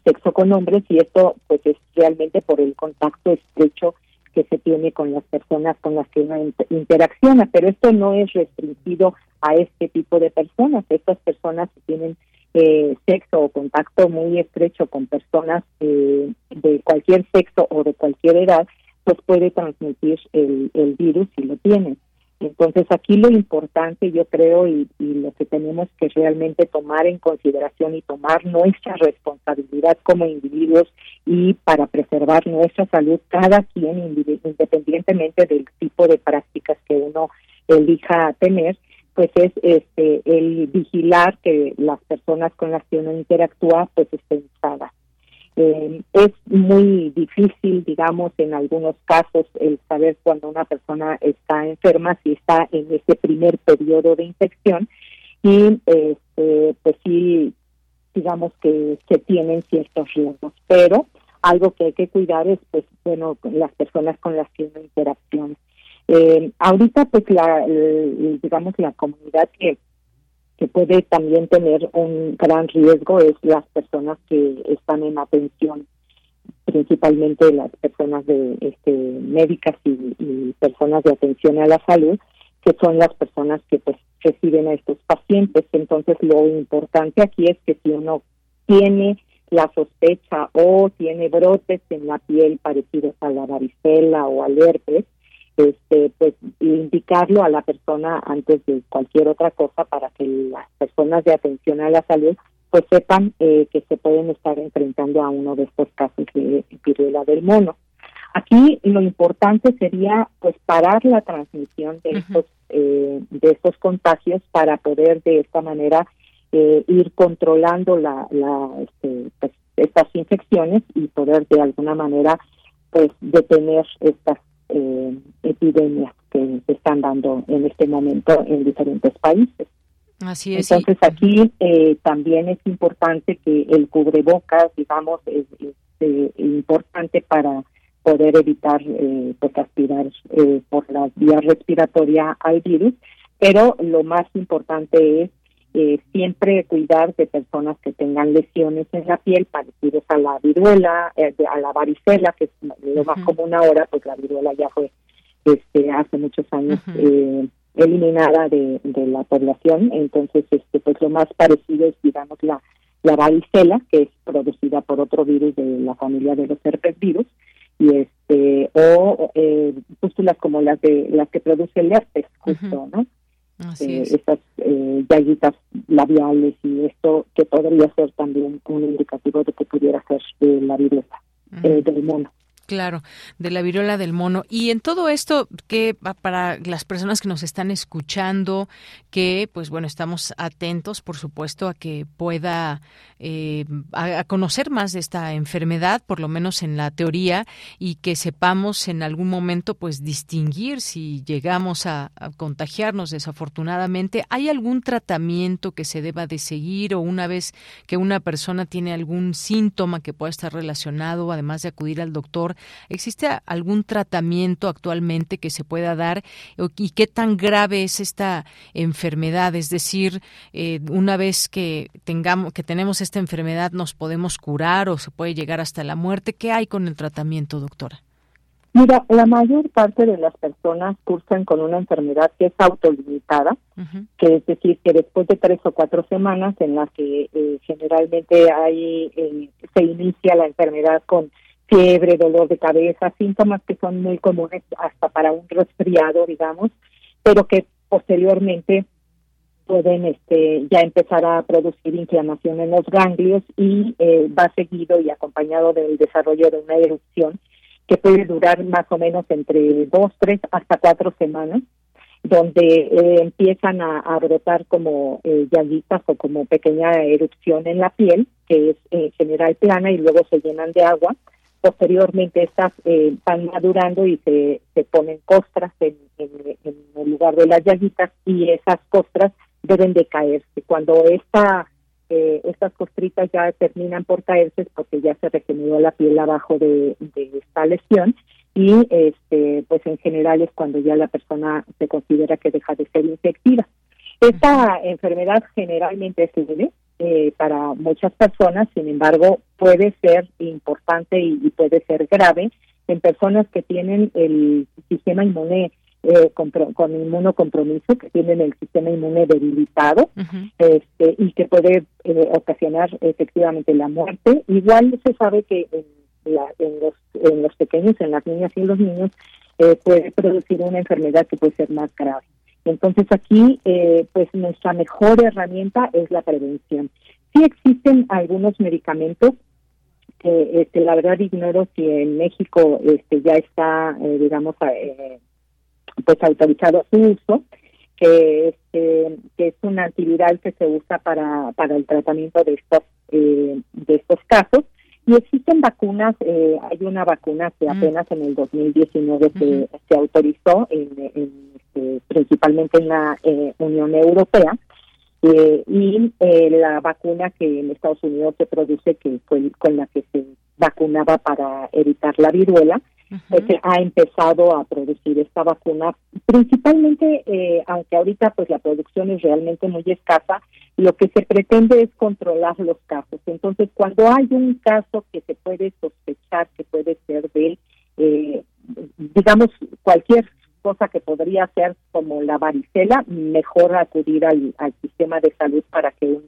sexo con hombres y esto pues es realmente por el contacto estrecho que se tiene con las personas con las que uno interacciona, pero esto no es restringido a este tipo de personas. Estas personas que tienen eh, sexo o contacto muy estrecho con personas eh, de cualquier sexo o de cualquier edad, pues puede transmitir el, el virus si lo tiene. Entonces aquí lo importante yo creo y, lo que tenemos que realmente tomar en consideración y tomar nuestra responsabilidad como individuos y para preservar nuestra salud cada quien independientemente del tipo de prácticas que uno elija tener, pues es este el vigilar que las personas con las que uno interactúa pues estén sanas. Eh, es muy difícil, digamos, en algunos casos el saber cuando una persona está enferma, si está en ese primer periodo de infección y este, pues sí, digamos que se tienen ciertos riesgos, pero algo que hay que cuidar es, pues, bueno, las personas con las que uno interacciona. Eh, ahorita, pues, la, digamos, la comunidad que, que puede también tener un gran riesgo es las personas que están en atención, principalmente las personas de este, médicas y, personas de atención a la salud, que son las personas que pues reciben a estos pacientes. Entonces, lo importante aquí es que si uno tiene la sospecha o tiene brotes en la piel parecidos a la varicela o al herpes, este pues indicarlo a la persona antes de cualquier otra cosa para que las personas de atención a la salud pues sepan eh, que se pueden estar enfrentando a uno de estos casos de viruela del mono. Aquí lo importante sería pues parar la transmisión de estos eh, de estos contagios para poder de esta manera eh, ir controlando la, la este, pues, estas infecciones y poder de alguna manera pues detener estas eh, epidemias que se están dando en este momento en diferentes países. Así es. Entonces aquí eh, también es importante que el cubrebocas, digamos, es, eh, importante para poder evitar eh, pues aspirar eh, por la vía respiratoria al virus, pero lo más importante es eh, siempre cuidar de personas que tengan lesiones en la piel parecidas a la viruela, eh, a la varicela, que es lo más común ahora, pues la viruela ya fue este hace muchos años eh, eliminada de, de la población, entonces este pues lo más parecido es digamos la la varicela, que es producida por otro virus de la familia de los herpes virus y este o eh, pústulas como las de las que produce el herpes justo, ¿no? Así estas eh, llaguitas labiales y esto que podría ser también un indicativo de que pudiera ser la viruela del mono. Claro, de la viruela del mono. Y en todo esto, que para las personas que nos están escuchando, que pues bueno, estamos atentos, por supuesto, a que pueda eh, a, conocer más de esta enfermedad, por lo menos en la teoría, y que sepamos en algún momento pues distinguir si llegamos a, a contagiarnos desafortunadamente. ¿Hay algún tratamiento que se deba de seguir o una vez que una persona tiene algún síntoma que pueda estar relacionado, además de acudir al doctor? ¿Existe algún tratamiento actualmente que se pueda dar y qué tan grave es esta enfermedad? Es decir, eh, una vez que tengamos que tenemos esta enfermedad, nos podemos curar o se puede llegar hasta la muerte. ¿Qué hay con el tratamiento, doctora? Mira, la mayor parte de las personas cursan con una enfermedad que es autolimitada, que es decir, que después de tres o cuatro semanas en las que eh, generalmente hay eh, se inicia la enfermedad con fiebre, dolor de cabeza, síntomas que son muy comunes hasta para un resfriado, digamos, pero que posteriormente pueden este, ya empezar a producir inflamación en los ganglios y eh, va seguido y acompañado del desarrollo de una erupción que puede durar más o menos entre dos, tres, hasta cuatro semanas, donde eh, empiezan a, brotar como eh, o como pequeña erupción en la piel, que es en general plana y luego se llenan de agua posteriormente estas eh, van madurando y se, se ponen costras en, el lugar de las llaguitas y esas costras deben de caerse. Cuando esta, eh, estas costritas ya terminan por caerse es porque ya se regeneró la piel abajo de, esta lesión y este pues en general es cuando ya la persona se considera que deja de ser infectiva. Esta enfermedad generalmente es leve, eh, para muchas personas, sin embargo, puede ser importante y, puede ser grave en personas que tienen el sistema inmune eh, con, inmunocompromiso, que tienen el sistema inmune debilitado este, y que puede eh, ocasionar efectivamente la muerte. Igual se sabe que en, los, en los pequeños, en las niñas y en los niños, puede producir una enfermedad que puede ser más grave. Entonces aquí, eh, pues nuestra mejor herramienta es la prevención. Sí existen algunos medicamentos que este, la verdad ignoro si en México este, ya está, eh, digamos, eh, pues autorizado su uso, que, este, que es un antiviral que se usa para, para el tratamiento de estos, de estos casos. Y existen vacunas, hay una vacuna que mm. apenas en el 2019 se, se autorizó en, en eh, principalmente en la eh, Unión Europea, eh, y la vacuna que en Estados Unidos se produce, que fue con la que se vacunaba para evitar la viruela, que ha empezado a producir esta vacuna, principalmente, aunque ahorita pues la producción es realmente muy escasa, lo que se pretende es controlar los casos. Entonces, cuando hay un caso que se puede sospechar que puede ser de, digamos, cualquier cosa que podría ser como la varicela, mejor acudir al, sistema de salud para que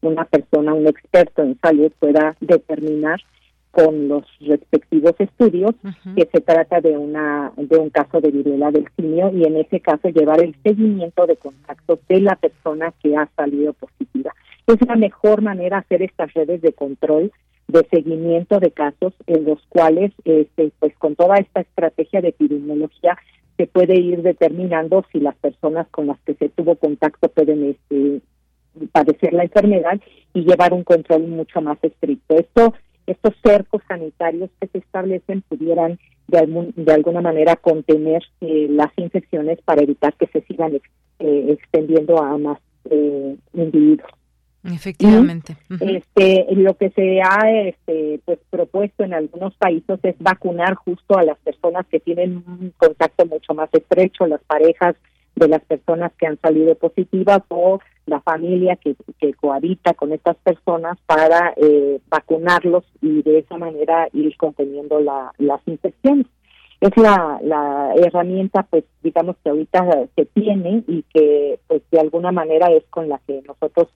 una persona, un experto en salud pueda determinar con los respectivos estudios que se trata de una de un caso de viruela del simio y en ese caso llevar el seguimiento de contacto de la persona que ha salido positiva. Es la mejor manera hacer estas redes de control de seguimiento de casos en los cuales este pues con toda esta estrategia de epidemiología se puede ir determinando si las personas con las que se tuvo contacto pueden este, padecer la enfermedad y llevar un control mucho más estricto. Esto, estos cercos sanitarios que se establecen pudieran de, de alguna manera contener eh, las infecciones para evitar que se sigan eh, extendiendo a más eh, individuos. Efectivamente. Este, lo que se ha este, pues propuesto en algunos países es vacunar justo a las personas que tienen un contacto mucho más estrecho, las parejas de las personas que han salido positivas o la familia que, que cohabita con estas personas para eh, vacunarlos y de esa manera ir conteniendo la, las infecciones. Es la, herramienta, pues digamos que ahorita se tiene y que pues de alguna manera es con la que nosotros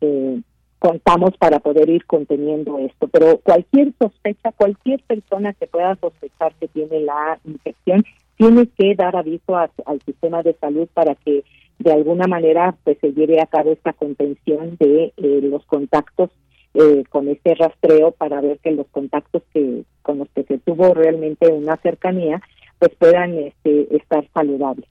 eh, contamos para poder ir conteniendo esto. Pero cualquier sospecha, cualquier persona que pueda sospechar que tiene la infección, tiene que dar aviso al sistema de salud para que de alguna manera pues se lleve a cabo esta contención de eh, los contactos eh, con este rastreo para ver que los contactos que con los que se tuvo realmente una cercanía pues puedan este, estar saludables.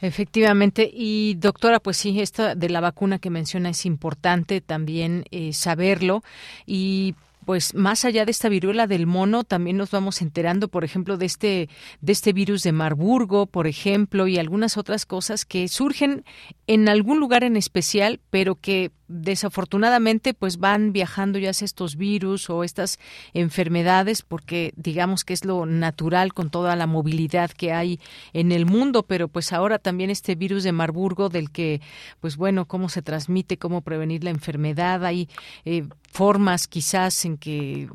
Efectivamente. Y doctora, pues sí, esta de la vacuna que menciona es importante también eh, saberlo. Y pues más allá de esta viruela del mono, también nos vamos enterando, por ejemplo, de este, de este virus de Marburgo, por ejemplo, y algunas otras cosas que surgen en algún lugar en especial, pero que desafortunadamente pues van viajando ya estos virus o estas enfermedades porque digamos que es lo natural con toda la movilidad que hay en el mundo pero pues ahora también este virus de Marburgo del que pues bueno cómo se transmite cómo prevenir la enfermedad hay eh, formas quizás en que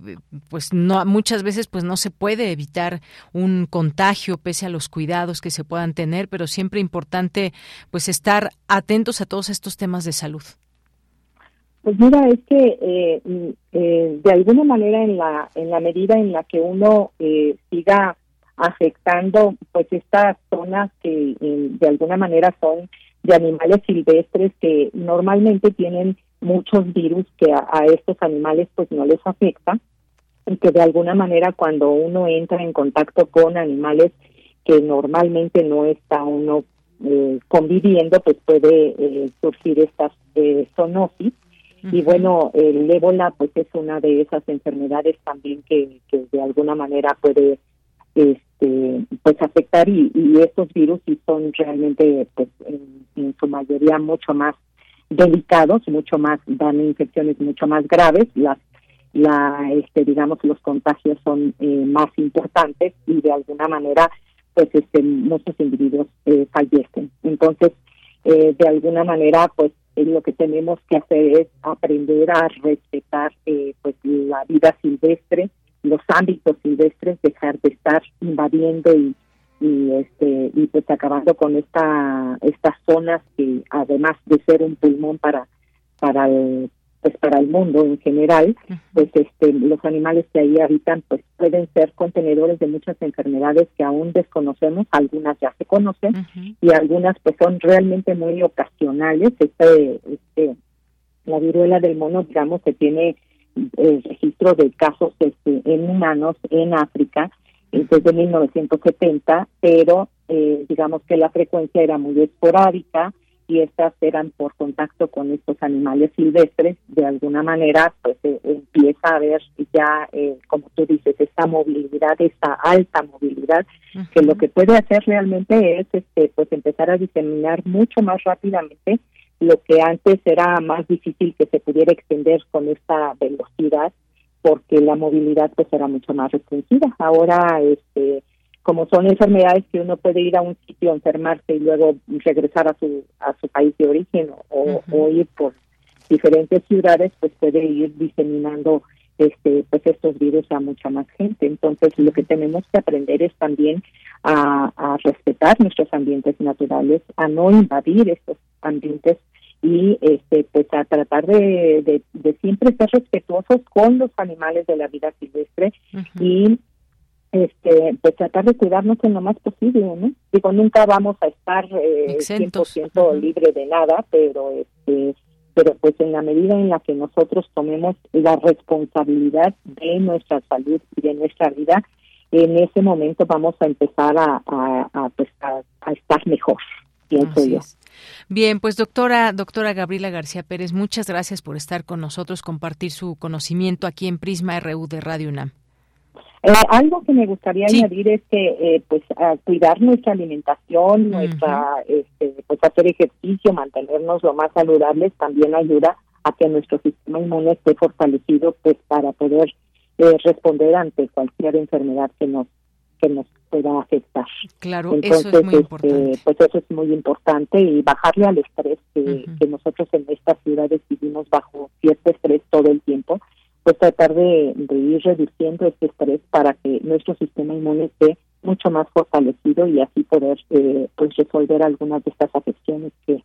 pues no muchas veces pues no se puede evitar un contagio pese a los cuidados que se puedan tener pero siempre importante pues estar atentos a todos estos temas de salud pues mira, es que eh, mm, eh, de alguna manera en la en la medida en la que uno eh, siga afectando pues estas zonas que de alguna manera son de animales silvestres que normalmente tienen muchos virus que a, estos animales pues no les afecta y que de alguna manera cuando uno entra en contacto con animales que normalmente no está uno conviviendo pues puede surgir estas zoonosis y bueno, el ébola pues es una de esas enfermedades también que, que de alguna manera puede este pues afectar y, y estos virus sí son realmente pues en, su mayoría mucho más delicados, mucho más dan infecciones mucho más graves, las la este digamos los contagios son eh, más importantes y de alguna manera pues este muchos individuos eh, fallecen. Entonces, eh, de alguna manera pues eh, lo que tenemos que hacer es aprender a respetar eh, pues la vida silvestre, los ámbitos silvestres, dejar de estar invadiendo y, y este y pues acabando con esta estas zonas que además de ser un pulmón para para el pues para el mundo en general, pues este los animales que ahí habitan pues pueden ser contenedores de muchas enfermedades que aún desconocemos, algunas ya se conocen y algunas pues son realmente muy ocasionales. Este, este la viruela del mono, digamos, que tiene el registro de casos este, en humanos en África desde 1970, pero eh, digamos que la frecuencia era muy esporádica, y estas eran por contacto con estos animales silvestres, de alguna manera pues eh, empieza a haber ya, eh, como tú dices, esta movilidad, esta alta movilidad, que lo que puede hacer realmente es este pues empezar a diseminar mucho más rápidamente lo que antes era más difícil que se pudiera extender con esta velocidad porque la movilidad pues era mucho más restringida. Ahora este como son enfermedades que uno puede ir a un sitio, enfermarse y luego regresar a su, a su país de origen o, ir por diferentes ciudades, pues puede ir diseminando este pues estos virus a mucha más gente. Entonces, lo que tenemos que aprender es también a, a respetar nuestros ambientes naturales, a no invadir estos ambientes y este pues a tratar de, de, siempre ser respetuosos con los animales de la vida silvestre y este pues tratar de cuidarnos en lo más posible, ¿no? Digo, nunca vamos a estar eh, 100% libre de nada, pero este pero pues en la medida en la que nosotros tomemos la responsabilidad de nuestra salud y de nuestra vida, en ese momento vamos a empezar a, a, pues, a, estar mejor, pienso yo. Bien, pues doctora, doctora Gabriela García Pérez, muchas gracias por estar con nosotros, compartir su conocimiento aquí en Prisma RU de Radio UNAM. Eh, algo que me gustaría añadir es que, eh, pues, cuidar nuestra alimentación, nuestra, este, pues, hacer ejercicio, mantenernos lo más saludables, también ayuda a que nuestro sistema inmune esté fortalecido, pues, para poder eh, responder ante cualquier enfermedad que nos que nos pueda afectar. Claro, eso es muy este, importante. Pues eso es muy importante y bajarle al estrés que, que nosotros en estas ciudades vivimos bajo cierto estrés todo el tiempo pues tratar de, ir reduciendo este estrés para que nuestro sistema inmune esté mucho más fortalecido y así poder eh, pues resolver algunas de estas afecciones que,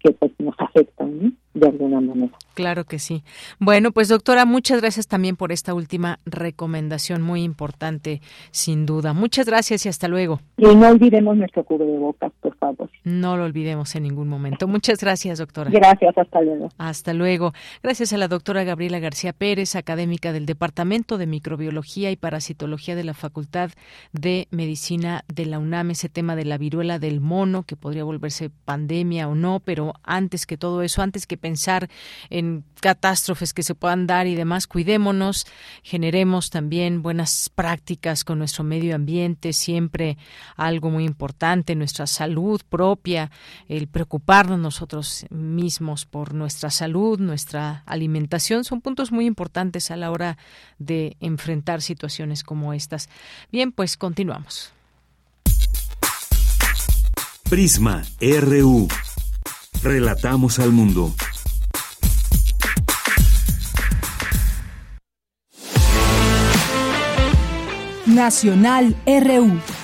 que pues nos afectan. de alguna manera. Claro que sí. Bueno, pues doctora, muchas gracias también por esta última recomendación muy importante, sin duda. Muchas gracias y hasta luego. Y no olvidemos nuestro cubrebocas, por favor. No lo olvidemos en ningún momento. Muchas gracias, doctora. Gracias, hasta luego. Hasta luego. Gracias a la doctora Gabriela García Pérez, académica del Departamento de Microbiología y Parasitología de la Facultad de Medicina de la UNAM, ese tema de la viruela del mono, que podría volverse pandemia o no, antes que todo eso, antes que pensar en catástrofes que se puedan dar y demás, cuidémonos, generemos también buenas prácticas con nuestro medio ambiente, siempre algo muy importante, nuestra salud propia, el preocuparnos nosotros mismos por nuestra salud, nuestra alimentación, son puntos muy importantes a la hora de enfrentar situaciones como estas. Bien, pues continuamos. Prisma RU. Relatamos al mundo. Nacional RU.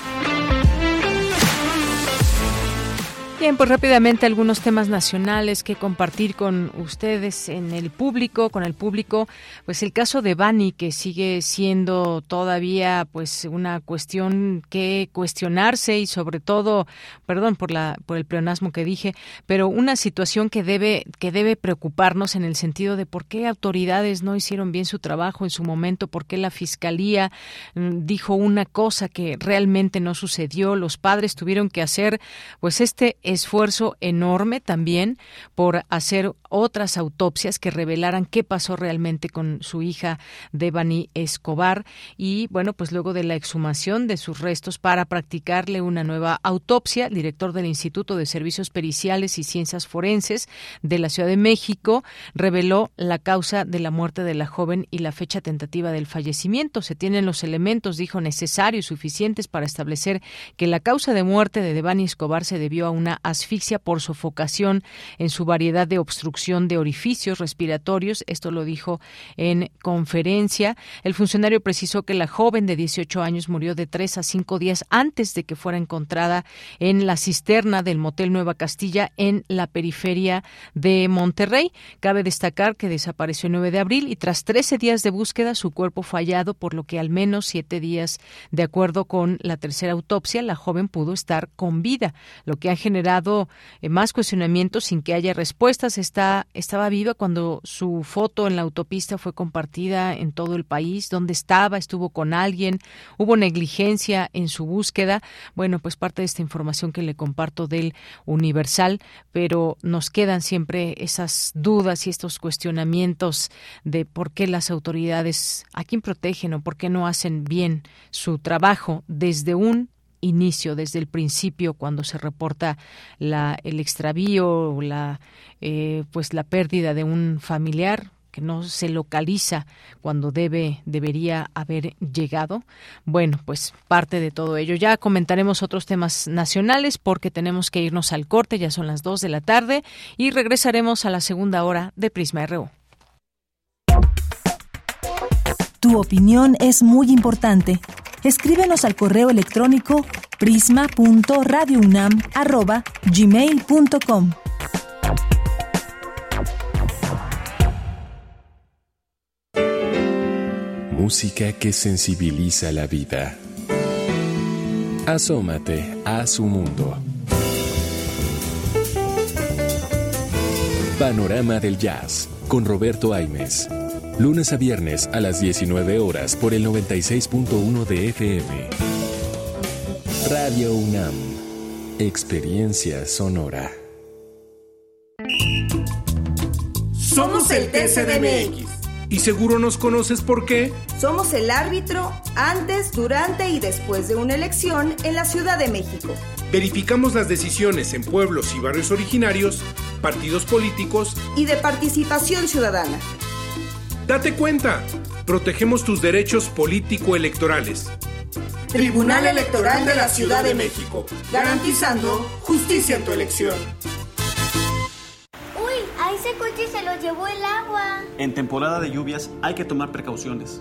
Bien, pues rápidamente algunos temas nacionales que compartir con ustedes en el público, con el público, pues el caso de Bani que sigue siendo todavía pues una cuestión que cuestionarse y sobre todo, perdón por la por el pleonasmo que dije, pero una situación que debe que debe preocuparnos en el sentido de por qué autoridades no hicieron bien su trabajo en su momento, por qué la fiscalía mm, dijo una cosa que realmente no sucedió, los padres tuvieron que hacer pues este esfuerzo enorme también por hacer otras autopsias que revelaran qué pasó realmente con su hija Devani Escobar y bueno, pues luego de la exhumación de sus restos para practicarle una nueva autopsia, el director del Instituto de Servicios Periciales y Ciencias Forenses de la Ciudad de México reveló la causa de la muerte de la joven y la fecha tentativa del fallecimiento. Se tienen los elementos, dijo, necesarios, suficientes para establecer que la causa de muerte de Devani Escobar se debió a una asfixia por sofocación en su variedad de de orificios respiratorios. Esto lo dijo en conferencia. El funcionario precisó que la joven de 18 años murió de tres a cinco días antes de que fuera encontrada en la cisterna del motel Nueva Castilla en la periferia de Monterrey. Cabe destacar que desapareció el 9 de abril y tras 13 días de búsqueda su cuerpo fue hallado, por lo que al menos siete días, de acuerdo con la tercera autopsia, la joven pudo estar con vida, lo que ha generado eh, más cuestionamientos sin que haya respuestas. Está, estaba viva cuando su foto en la autopista fue compartida en todo el país. ¿Dónde estaba? ¿Estuvo con alguien? ¿Hubo negligencia en su búsqueda? Bueno, pues parte de esta información que le comparto del Universal, pero nos quedan siempre esas dudas y estos cuestionamientos de por qué las autoridades, a quién protegen o por qué no hacen bien su trabajo desde un inicio, desde el principio, cuando se reporta la, el extravío o la, eh, pues la pérdida de un familiar que no se localiza cuando debe debería haber llegado. Bueno, pues parte de todo ello. Ya comentaremos otros temas nacionales porque tenemos que irnos al corte, ya son las dos de la tarde y regresaremos a la segunda hora de Prisma RU. Tu opinión es muy importante. Escríbenos al correo electrónico prisma.radiounam@gmail.com. Música que sensibiliza la vida. Asómate a su mundo. Panorama del Jazz con Roberto Aimes. Lunes a viernes a las 19 horas por el 96.1 de FM. Radio UNAM. Experiencia sonora. Somos el TCDMX. Y seguro nos conoces por qué. Somos el árbitro antes, durante y después de una elección en la Ciudad de México. Verificamos las decisiones en pueblos y barrios originarios, partidos políticos y de participación ciudadana. Date cuenta, protegemos tus derechos político-electorales. Tribunal Electoral de la Ciudad de México, garantizando justicia en tu elección. Uy, a ese coche se lo llevó el agua. En temporada de lluvias hay que tomar precauciones.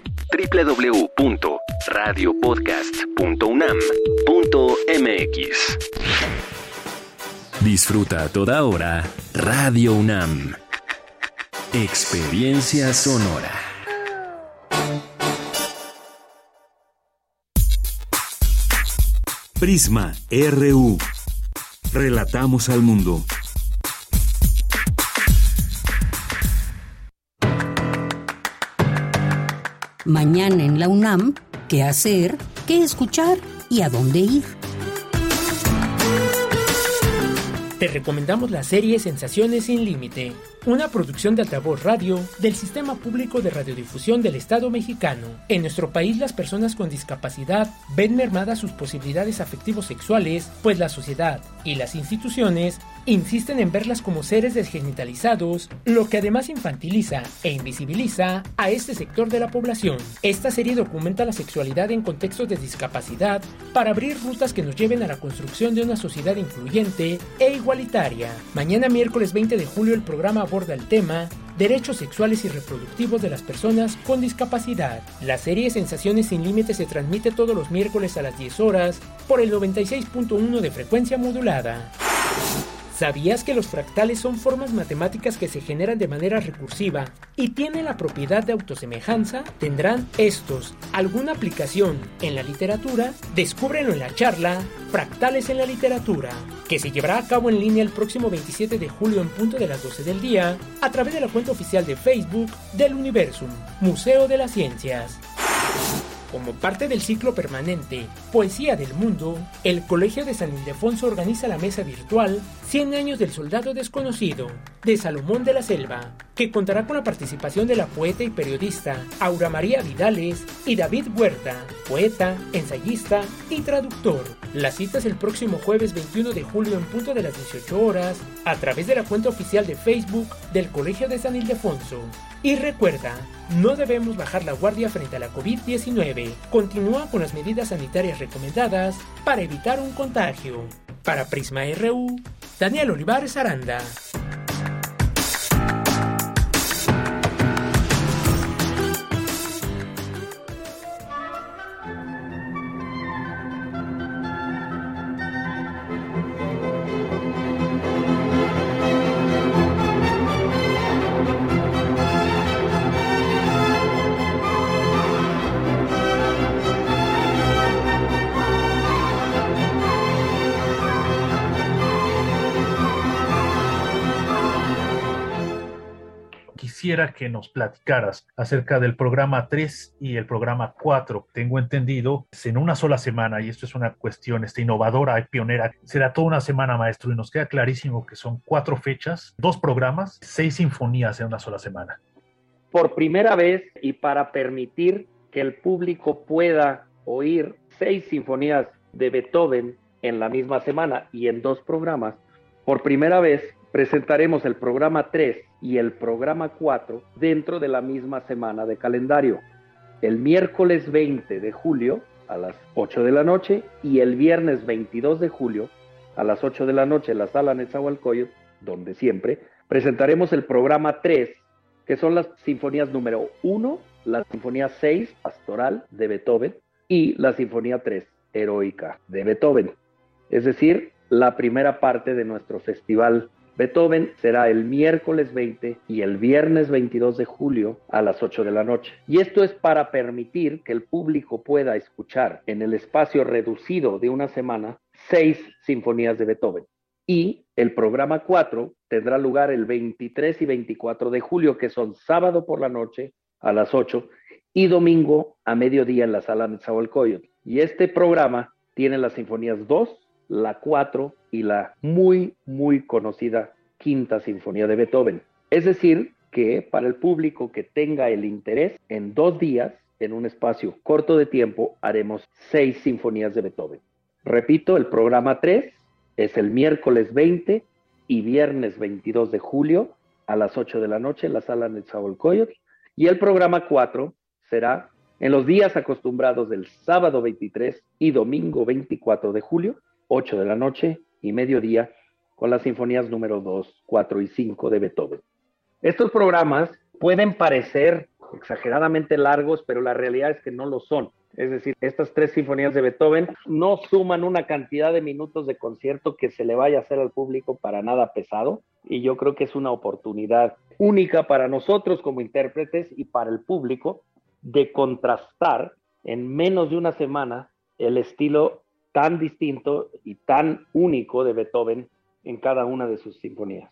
www.radiopodcast.unam.mx. Disfruta a toda hora Radio UNAM. Experiencia sonora. Prisma RU. Relatamos al mundo. Mañana en la UNAM, ¿qué hacer? ¿Qué escuchar? ¿Y a dónde ir? Te recomendamos la serie Sensaciones sin Límite, una producción de altavoz radio del Sistema Público de Radiodifusión del Estado mexicano. En nuestro país las personas con discapacidad ven mermadas sus posibilidades afectivos sexuales, pues la sociedad y las instituciones insisten en verlas como seres desgenitalizados, lo que además infantiliza e invisibiliza a este sector de la población. Esta serie documenta la sexualidad en contextos de discapacidad para abrir rutas que nos lleven a la construcción de una sociedad incluyente e igualitaria. Mañana miércoles 20 de julio el programa aborda el tema Derechos sexuales y reproductivos de las personas con discapacidad. La serie Sensaciones sin Límites se transmite todos los miércoles a las 10 horas por el 96.1 de frecuencia modulada. ¿Sabías que los fractales son formas matemáticas que se generan de manera recursiva y tienen la propiedad de autosemejanza? ¿Tendrán estos alguna aplicación en la literatura? Descúbrenlo en la charla Fractales en la literatura, que se llevará a cabo en línea el próximo 27 de julio en punto de las 12 del día a través de la cuenta oficial de Facebook del Universum, Museo de las Ciencias. Como parte del ciclo permanente Poesía del Mundo, el Colegio de San Ildefonso organiza la mesa virtual 100 años del soldado desconocido, de Salomón de la Selva, que contará con la participación de la poeta y periodista Aura María Vidales y David Huerta, poeta, ensayista y traductor. La cita es el próximo jueves 21 de julio en punto de las 18 horas a través de la cuenta oficial de Facebook del Colegio de San Ildefonso. Y recuerda, no debemos bajar la guardia frente a la COVID-19. Continúa con las medidas sanitarias recomendadas para evitar un contagio. Para Prisma RU, Daniel Olivares Aranda. Quisiera que nos platicaras acerca del programa 3 y el programa 4. Tengo entendido, en una sola semana, y esto es una cuestión este, innovadora y pionera, será toda una semana, maestro, y nos queda clarísimo que son cuatro fechas, dos programas, seis sinfonías en una sola semana. Por primera vez y para permitir que el público pueda oír seis sinfonías de Beethoven en la misma semana y en dos programas, por primera vez presentaremos el programa 3 y el programa 4 dentro de la misma semana de calendario. El miércoles 20 de julio a las 8 de la noche y el viernes 22 de julio a las 8 de la noche en la sala Nezahualcóyotl, donde siempre, presentaremos el programa 3, que son las sinfonías número 1, la sinfonía 6, pastoral de Beethoven, y la sinfonía 3, heroica de Beethoven. Es decir, la primera parte de nuestro festival Beethoven será el miércoles 20 y el viernes 22 de julio a las 8 de la noche. Y esto es para permitir que el público pueda escuchar en el espacio reducido de una semana seis sinfonías de Beethoven. Y el programa 4 tendrá lugar el 23 y 24 de julio, que son sábado por la noche a las 8 y domingo a mediodía en la sala Netzahualcóyotl. Y este programa tiene las sinfonías 2, la 4 y la muy, muy conocida Quinta Sinfonía de Beethoven. Es decir, que para el público que tenga el interés, en dos días, en un espacio corto de tiempo, haremos seis sinfonías de Beethoven. Repito, el programa 3 es el miércoles 20 y viernes 22 de julio a las 8 de la noche en la sala Netzahualcóyotl. Y el programa 4 será en los días acostumbrados del sábado 23 y domingo 24 de julio, 8 de la noche y mediodía, con las sinfonías número 2, 4 y 5 de Beethoven. Estos programas pueden parecer exageradamente largos, pero la realidad es que no lo son. Es decir, estas tres sinfonías de Beethoven no suman una cantidad de minutos de concierto que se le vaya a hacer al público para nada pesado y yo creo que es una oportunidad única para nosotros como intérpretes y para el público de contrastar en menos de una semana el estilo tan distinto y tan único de Beethoven en cada una de sus sinfonías.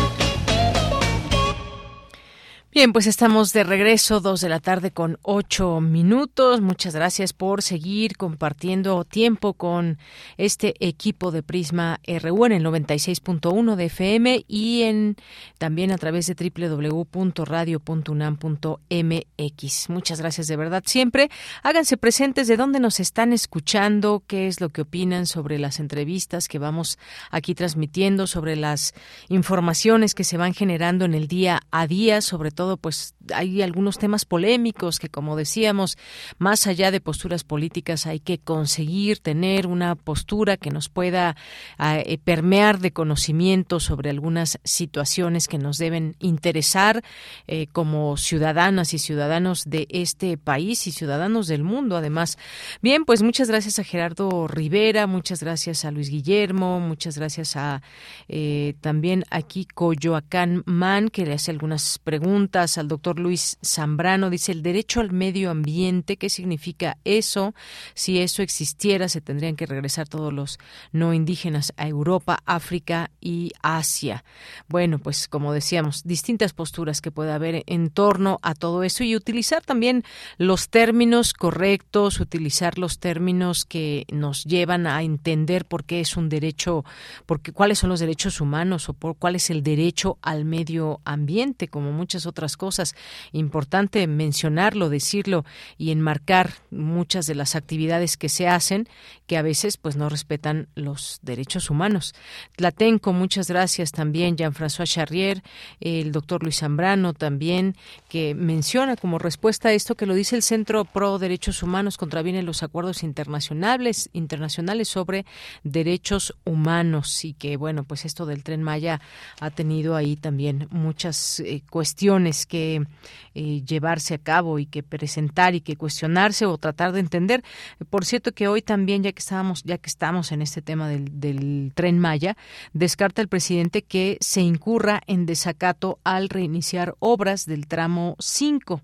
Bien, pues estamos de regreso, dos de la tarde con ocho minutos. Muchas gracias por seguir compartiendo tiempo con este equipo de Prisma RU en el 96.1 de FM y en también a través de www.radio.unam.mx. Muchas gracias de verdad siempre. Háganse presentes de dónde nos están escuchando, qué es lo que opinan sobre las entrevistas que vamos aquí transmitiendo, sobre las informaciones que se van generando en el día a día, sobre todo todo pues hay algunos temas polémicos que como decíamos más allá de posturas políticas hay que conseguir tener una postura que nos pueda eh, permear de conocimiento sobre algunas situaciones que nos deben interesar eh, como ciudadanas y ciudadanos de este país y ciudadanos del mundo además. Bien pues muchas gracias a Gerardo Rivera muchas gracias a Luis Guillermo muchas gracias a eh, también aquí Coyoacán Man que le hace algunas preguntas al doctor Luis Zambrano. Dice, el derecho al medio ambiente, ¿qué significa eso? Si eso existiera, se tendrían que regresar todos los no indígenas a Europa, África y Asia. Bueno, pues como decíamos, distintas posturas que puede haber en torno a todo eso y utilizar también los términos correctos, utilizar los términos que nos llevan a entender por qué es un derecho, porque cuáles son los derechos humanos o por cuál es el derecho al medio ambiente, como muchas otras cosas. Importante mencionarlo, decirlo y enmarcar muchas de las actividades que se hacen que a veces pues no respetan los derechos humanos. Tlatenco, muchas gracias también, Jean-François Charrier, el doctor Luis Zambrano también, que menciona como respuesta a esto que lo dice el Centro Pro Derechos Humanos contraviene los acuerdos internacionales, internacionales sobre derechos humanos y que bueno, pues esto del tren Maya ha tenido ahí también muchas eh, cuestiones que eh, llevarse a cabo y que presentar y que cuestionarse o tratar de entender. Por cierto que hoy también, ya que estábamos, ya que estamos en este tema del, del tren Maya, descarta el presidente que se incurra en desacato al reiniciar obras del tramo 5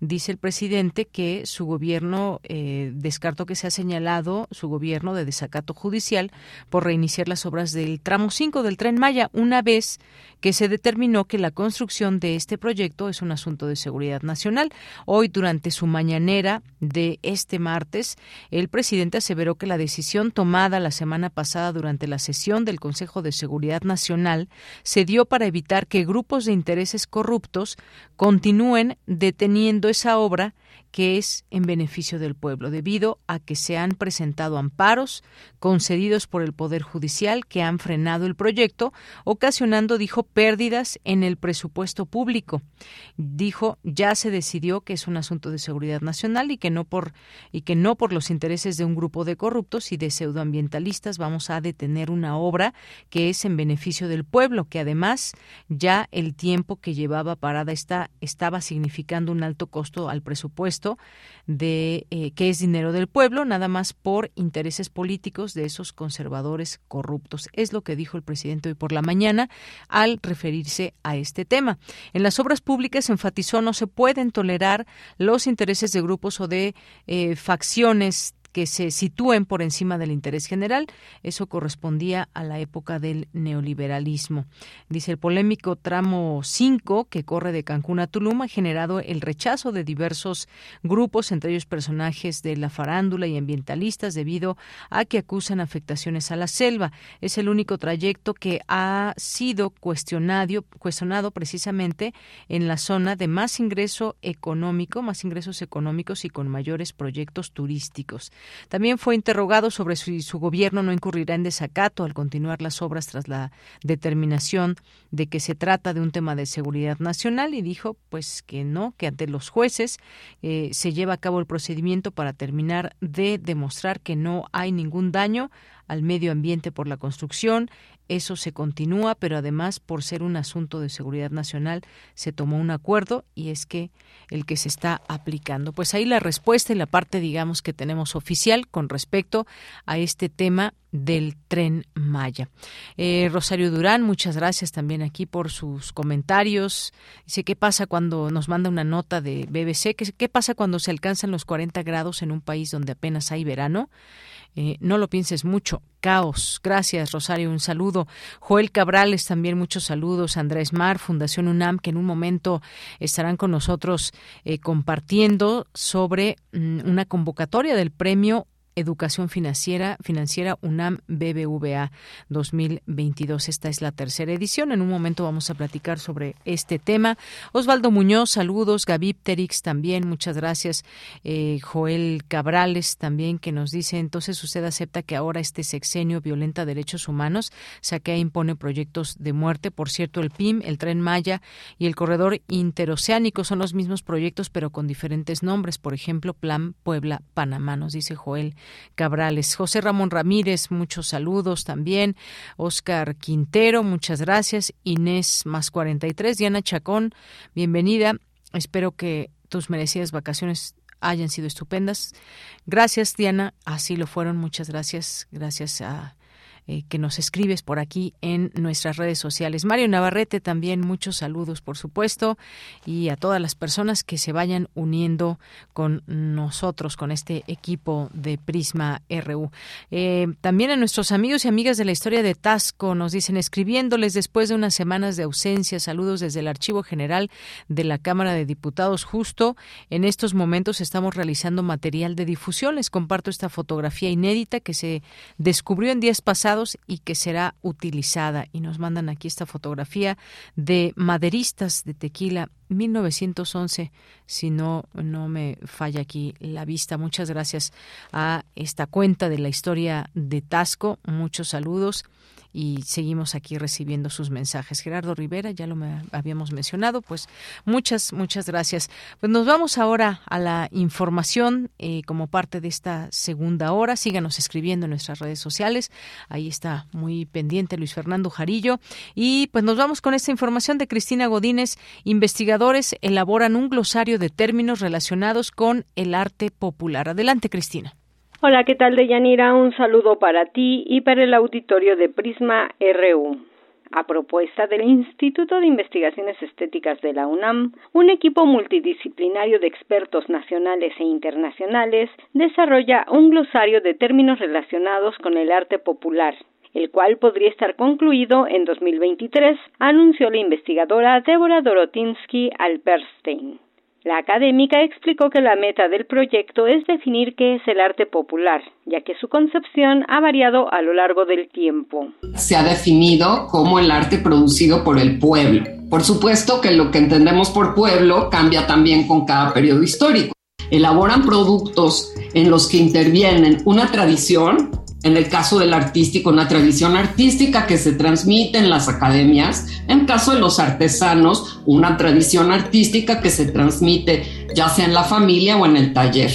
dice el presidente que su gobierno eh, descartó que se ha señalado su gobierno de desacato judicial por reiniciar las obras del tramo 5 del tren Maya una vez que se determinó que la construcción de este proyecto es un asunto de seguridad nacional. Hoy, durante su mañanera de este martes, el presidente aseveró que la decisión tomada la semana pasada durante la sesión del Consejo de Seguridad Nacional se dio para evitar que grupos de intereses corruptos continúen deteniendo esa obra que es en beneficio del pueblo, debido a que se han presentado amparos concedidos por el Poder Judicial que han frenado el proyecto, ocasionando, dijo, pérdidas en el presupuesto público. Dijo, ya se decidió que es un asunto de seguridad nacional y que no por y que no por los intereses de un grupo de corruptos y de pseudoambientalistas vamos a detener una obra que es en beneficio del pueblo, que además ya el tiempo que llevaba parada está, estaba significando un alto costo al presupuesto de eh, que es dinero del pueblo, nada más por intereses políticos de esos conservadores corruptos. Es lo que dijo el presidente hoy por la mañana al referirse a este tema. En las obras públicas enfatizó no se pueden tolerar los intereses de grupos o de eh, facciones que se sitúen por encima del interés general. Eso correspondía a la época del neoliberalismo. Dice el polémico tramo 5 que corre de Cancún a Tulum ha generado el rechazo de diversos grupos, entre ellos personajes de la farándula y ambientalistas, debido a que acusan afectaciones a la selva. Es el único trayecto que ha sido cuestionado, cuestionado precisamente en la zona de más ingreso económico, más ingresos económicos y con mayores proyectos turísticos. También fue interrogado sobre si su gobierno no incurrirá en desacato al continuar las obras tras la determinación de que se trata de un tema de seguridad nacional y dijo pues que no, que ante los jueces eh, se lleva a cabo el procedimiento para terminar de demostrar que no hay ningún daño al medio ambiente por la construcción. Eso se continúa, pero además, por ser un asunto de seguridad nacional, se tomó un acuerdo y es que el que se está aplicando. Pues ahí la respuesta y la parte, digamos, que tenemos oficial con respecto a este tema del tren Maya. Eh, Rosario Durán, muchas gracias también aquí por sus comentarios. Dice, ¿qué pasa cuando nos manda una nota de BBC? ¿Qué, qué pasa cuando se alcanzan los 40 grados en un país donde apenas hay verano? Eh, no lo pienses mucho. Caos. Gracias, Rosario. Un saludo. Joel Cabrales, también muchos saludos. Andrés Mar, Fundación UNAM, que en un momento estarán con nosotros eh, compartiendo sobre mm, una convocatoria del premio Educación Financiera, Financiera UNAM BBVA 2022. Esta es la tercera edición. En un momento vamos a platicar sobre este tema. Osvaldo Muñoz, saludos. Gaby Pterix también, muchas gracias. Eh, Joel Cabrales también, que nos dice, entonces usted acepta que ahora este sexenio violenta derechos humanos, saquea e impone proyectos de muerte. Por cierto, el PIM, el Tren Maya y el Corredor Interoceánico son los mismos proyectos, pero con diferentes nombres. Por ejemplo, Plan Puebla-Panamá, nos dice Joel Cabrales. José Ramón Ramírez, muchos saludos también. Oscar Quintero, muchas gracias. Inés más 43. Diana Chacón, bienvenida. Espero que tus merecidas vacaciones hayan sido estupendas. Gracias, Diana. Así lo fueron. Muchas gracias. Gracias a eh, que nos escribes por aquí en nuestras redes sociales. Mario Navarrete también muchos saludos, por supuesto, y a todas las personas que se vayan uniendo con nosotros, con este equipo de Prisma RU. Eh, también a nuestros amigos y amigas de la historia de Tasco nos dicen escribiéndoles después de unas semanas de ausencia, saludos desde el Archivo General de la Cámara de Diputados. Justo en estos momentos estamos realizando material de difusión. Les comparto esta fotografía inédita que se descubrió en días pasados y que será utilizada. Y nos mandan aquí esta fotografía de maderistas de tequila 1911, si no, no me falla aquí la vista. Muchas gracias a esta cuenta de la historia de Tasco. Muchos saludos y seguimos aquí recibiendo sus mensajes. Gerardo Rivera, ya lo habíamos mencionado, pues muchas, muchas gracias. Pues nos vamos ahora a la información eh, como parte de esta segunda hora. Síganos escribiendo en nuestras redes sociales. Ahí está muy pendiente Luis Fernando Jarillo. Y pues nos vamos con esta información de Cristina Godínez. Investigadores elaboran un glosario de términos relacionados con el arte popular. Adelante, Cristina. Hola, ¿qué tal, Deyanira? Un saludo para ti y para el auditorio de Prisma RU. A propuesta del Instituto de Investigaciones Estéticas de la UNAM, un equipo multidisciplinario de expertos nacionales e internacionales desarrolla un glosario de términos relacionados con el arte popular, el cual podría estar concluido en 2023, anunció la investigadora Deborah Dorotinsky Alperstein. La académica explicó que la meta del proyecto es definir qué es el arte popular, ya que su concepción ha variado a lo largo del tiempo. Se ha definido como el arte producido por el pueblo. Por supuesto que lo que entendemos por pueblo cambia también con cada periodo histórico. elaboran productos en los que intervienen una tradición, en el caso del artístico, una tradición artística que se transmite en las academias, en caso de los artesanos, una tradición artística que se transmite ya sea en la familia o en el taller.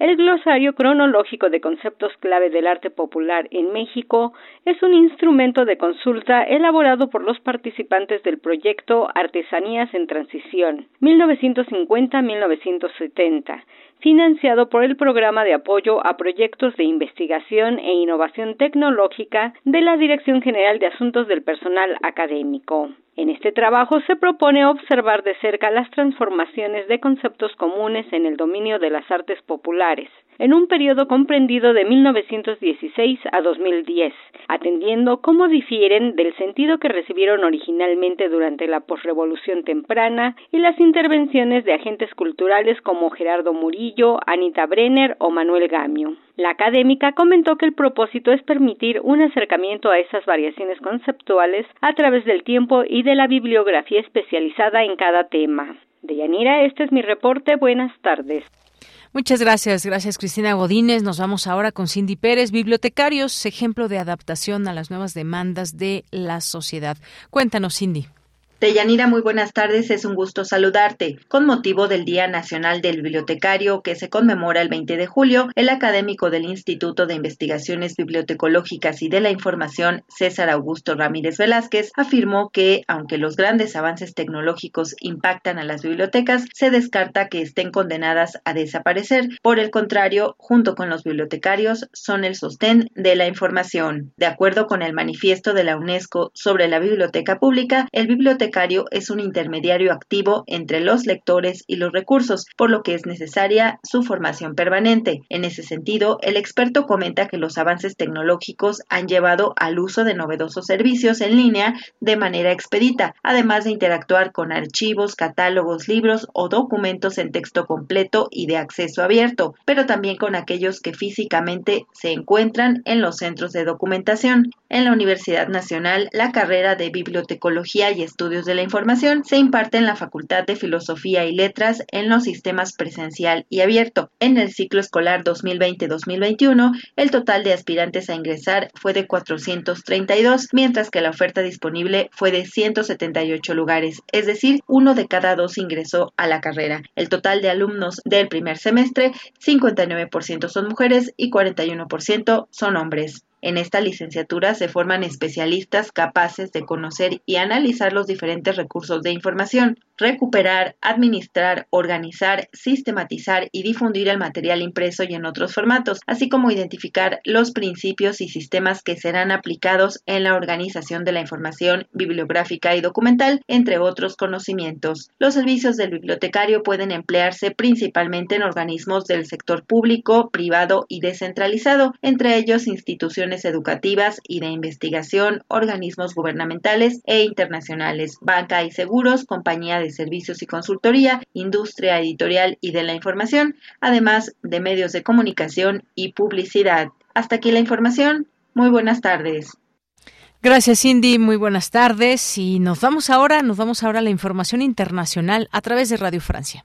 El glosario cronológico de conceptos clave del arte popular en México es un instrumento de consulta elaborado por los participantes del proyecto Artesanías en Transición 1950-1970, financiado por el Programa de Apoyo a Proyectos de Investigación e Innovación Tecnológica de la Dirección General de Asuntos del Personal Académico. En este trabajo se propone observar de cerca las transformaciones de conceptos comunes en el dominio de las artes populares, en un periodo comprendido de 1916 a 2010, atendiendo cómo difieren del sentido que recibieron originalmente durante la posrevolución temprana y las intervenciones de agentes culturales como Gerardo Murillo, Anita Brenner o Manuel Gamio. La académica comentó que el propósito es permitir un acercamiento a esas variaciones conceptuales a través del tiempo y de la bibliografía especializada en cada tema. Deyanira, este es mi reporte. Buenas tardes. Muchas gracias, gracias Cristina Godínez. Nos vamos ahora con Cindy Pérez, bibliotecarios, ejemplo de adaptación a las nuevas demandas de la sociedad. Cuéntanos, Cindy. Deyanira, muy buenas tardes, es un gusto saludarte. Con motivo del Día Nacional del Bibliotecario que se conmemora el 20 de julio, el académico del Instituto de Investigaciones Bibliotecológicas y de la Información, César Augusto Ramírez Velázquez, afirmó que, aunque los grandes avances tecnológicos impactan a las bibliotecas, se descarta que estén condenadas a desaparecer. Por el contrario, junto con los bibliotecarios, son el sostén de la información. De acuerdo con el manifiesto de la UNESCO sobre la biblioteca pública, el bibliotecario es un intermediario activo entre los lectores y los recursos, por lo que es necesaria su formación permanente. En ese sentido, el experto comenta que los avances tecnológicos han llevado al uso de novedosos servicios en línea de manera expedita, además de interactuar con archivos, catálogos, libros o documentos en texto completo y de acceso abierto, pero también con aquellos que físicamente se encuentran en los centros de documentación. En la Universidad Nacional, la carrera de Bibliotecología y Estudios de la Información se imparte en la Facultad de Filosofía y Letras en los sistemas presencial y abierto. En el ciclo escolar 2020-2021, el total de aspirantes a ingresar fue de 432, mientras que la oferta disponible fue de 178 lugares, es decir, uno de cada dos ingresó a la carrera. El total de alumnos del primer semestre, 59% son mujeres y 41% son hombres. En esta licenciatura se forman especialistas capaces de conocer y analizar los diferentes recursos de información, recuperar, administrar, organizar, sistematizar y difundir el material impreso y en otros formatos, así como identificar los principios y sistemas que serán aplicados en la organización de la información bibliográfica y documental, entre otros conocimientos. Los servicios del bibliotecario pueden emplearse principalmente en organismos del sector público, privado y descentralizado, entre ellos instituciones educativas y de investigación, organismos gubernamentales e internacionales, banca y seguros, compañía de servicios y consultoría, industria editorial y de la información, además de medios de comunicación y publicidad. Hasta aquí la información. Muy buenas tardes. Gracias, Cindy. Muy buenas tardes. Y nos vamos ahora, nos vamos ahora a la información internacional a través de Radio Francia.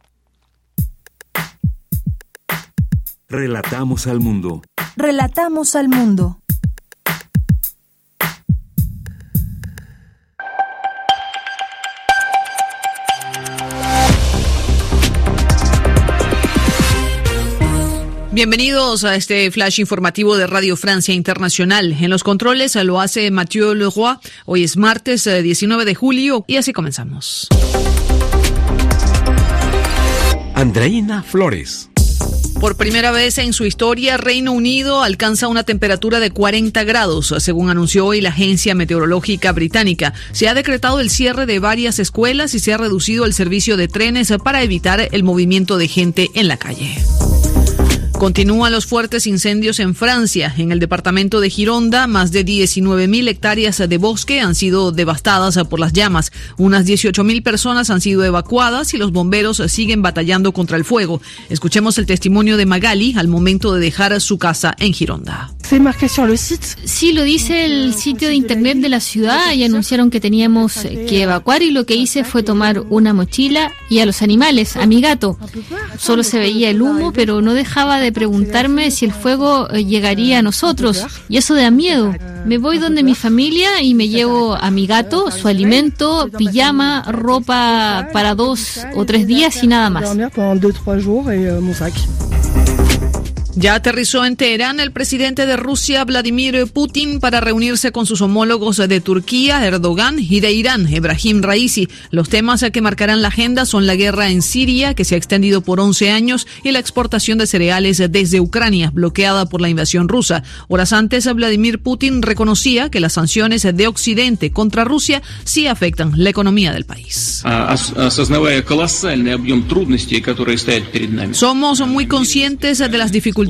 Relatamos al mundo. Relatamos al mundo. Bienvenidos a este flash informativo de Radio Francia Internacional. En los controles lo hace Mathieu Leroy. Hoy es martes 19 eh, de julio y así comenzamos. Andreina Flores. Por primera vez en su historia, Reino Unido alcanza una temperatura de 40 grados, según anunció hoy la Agencia Meteorológica Británica. Se ha decretado el cierre de varias escuelas y se ha reducido el servicio de trenes para evitar el movimiento de gente en la calle. Continúan los fuertes incendios en Francia. En el departamento de Gironda, más de 19.000 hectáreas de bosque han sido devastadas por las llamas. Unas 18.000 personas han sido evacuadas y los bomberos siguen batallando contra el fuego. Escuchemos el testimonio de Magali al momento de dejar su casa en Gironda. Sí, lo dice el sitio de internet de la ciudad y anunciaron que teníamos que evacuar y lo que hice fue tomar una mochila y a los animales, a mi gato. Solo se veía el humo, pero no dejaba de preguntarme si el fuego eh, llegaría a nosotros y eso da miedo. Me voy donde mi familia y me llevo a mi gato, su alimento, pijama, ropa para dos o tres días y nada más. Ya aterrizó en Teherán el presidente de Rusia, Vladimir Putin, para reunirse con sus homólogos de Turquía, Erdogan, y de Irán, Ebrahim Raisi. Los temas que marcarán la agenda son la guerra en Siria, que se ha extendido por 11 años, y la exportación de cereales desde Ucrania, bloqueada por la invasión rusa. Horas antes, Vladimir Putin reconocía que las sanciones de Occidente contra Rusia sí afectan la economía del país. Somos muy conscientes de las dificultades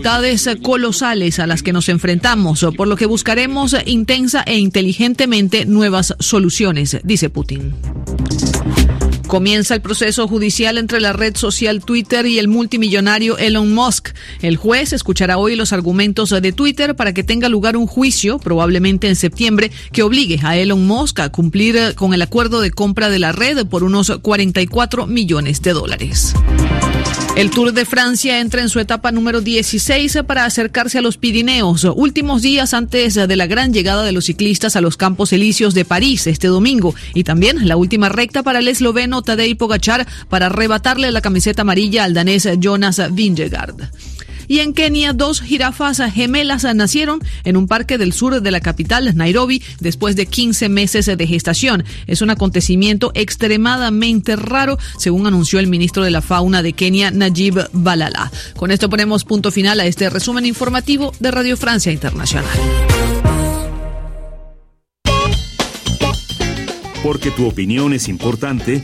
colosales a las que nos enfrentamos, por lo que buscaremos intensa e inteligentemente nuevas soluciones, dice Putin. Comienza el proceso judicial entre la red social Twitter y el multimillonario Elon Musk. El juez escuchará hoy los argumentos de Twitter para que tenga lugar un juicio, probablemente en septiembre, que obligue a Elon Musk a cumplir con el acuerdo de compra de la red por unos 44 millones de dólares. El Tour de Francia entra en su etapa número 16 para acercarse a los Pirineos, últimos días antes de la gran llegada de los ciclistas a los Campos Elíseos de París este domingo y también la última recta para el esloveno Tadej Pogachar para arrebatarle la camiseta amarilla al danés Jonas Vingegaard. Y en Kenia, dos jirafas gemelas nacieron en un parque del sur de la capital, Nairobi, después de 15 meses de gestación. Es un acontecimiento extremadamente raro, según anunció el ministro de la Fauna de Kenia, Najib Balala. Con esto ponemos punto final a este resumen informativo de Radio Francia Internacional. Porque tu opinión es importante,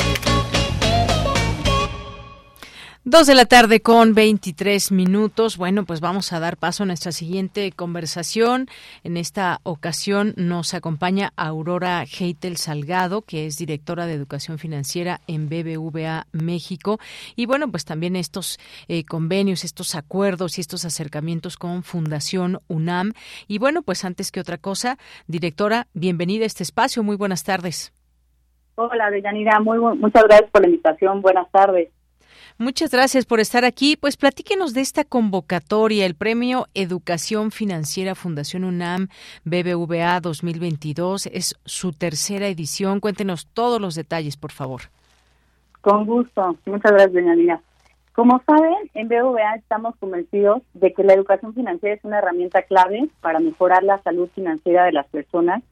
Dos de la tarde con 23 minutos. Bueno, pues vamos a dar paso a nuestra siguiente conversación. En esta ocasión nos acompaña Aurora Heitel Salgado, que es directora de Educación Financiera en BBVA México. Y bueno, pues también estos eh, convenios, estos acuerdos y estos acercamientos con Fundación UNAM. Y bueno, pues antes que otra cosa, directora, bienvenida a este espacio. Muy buenas tardes. Hola, Deyanira. Muy, muchas gracias por la invitación. Buenas tardes. Muchas gracias por estar aquí. Pues platíquenos de esta convocatoria, el Premio Educación Financiera Fundación UNAM BBVA 2022. Es su tercera edición. Cuéntenos todos los detalles, por favor. Con gusto. Muchas gracias, doña Lina. Como saben, en BBVA estamos convencidos de que la educación financiera es una herramienta clave para mejorar la salud financiera de las personas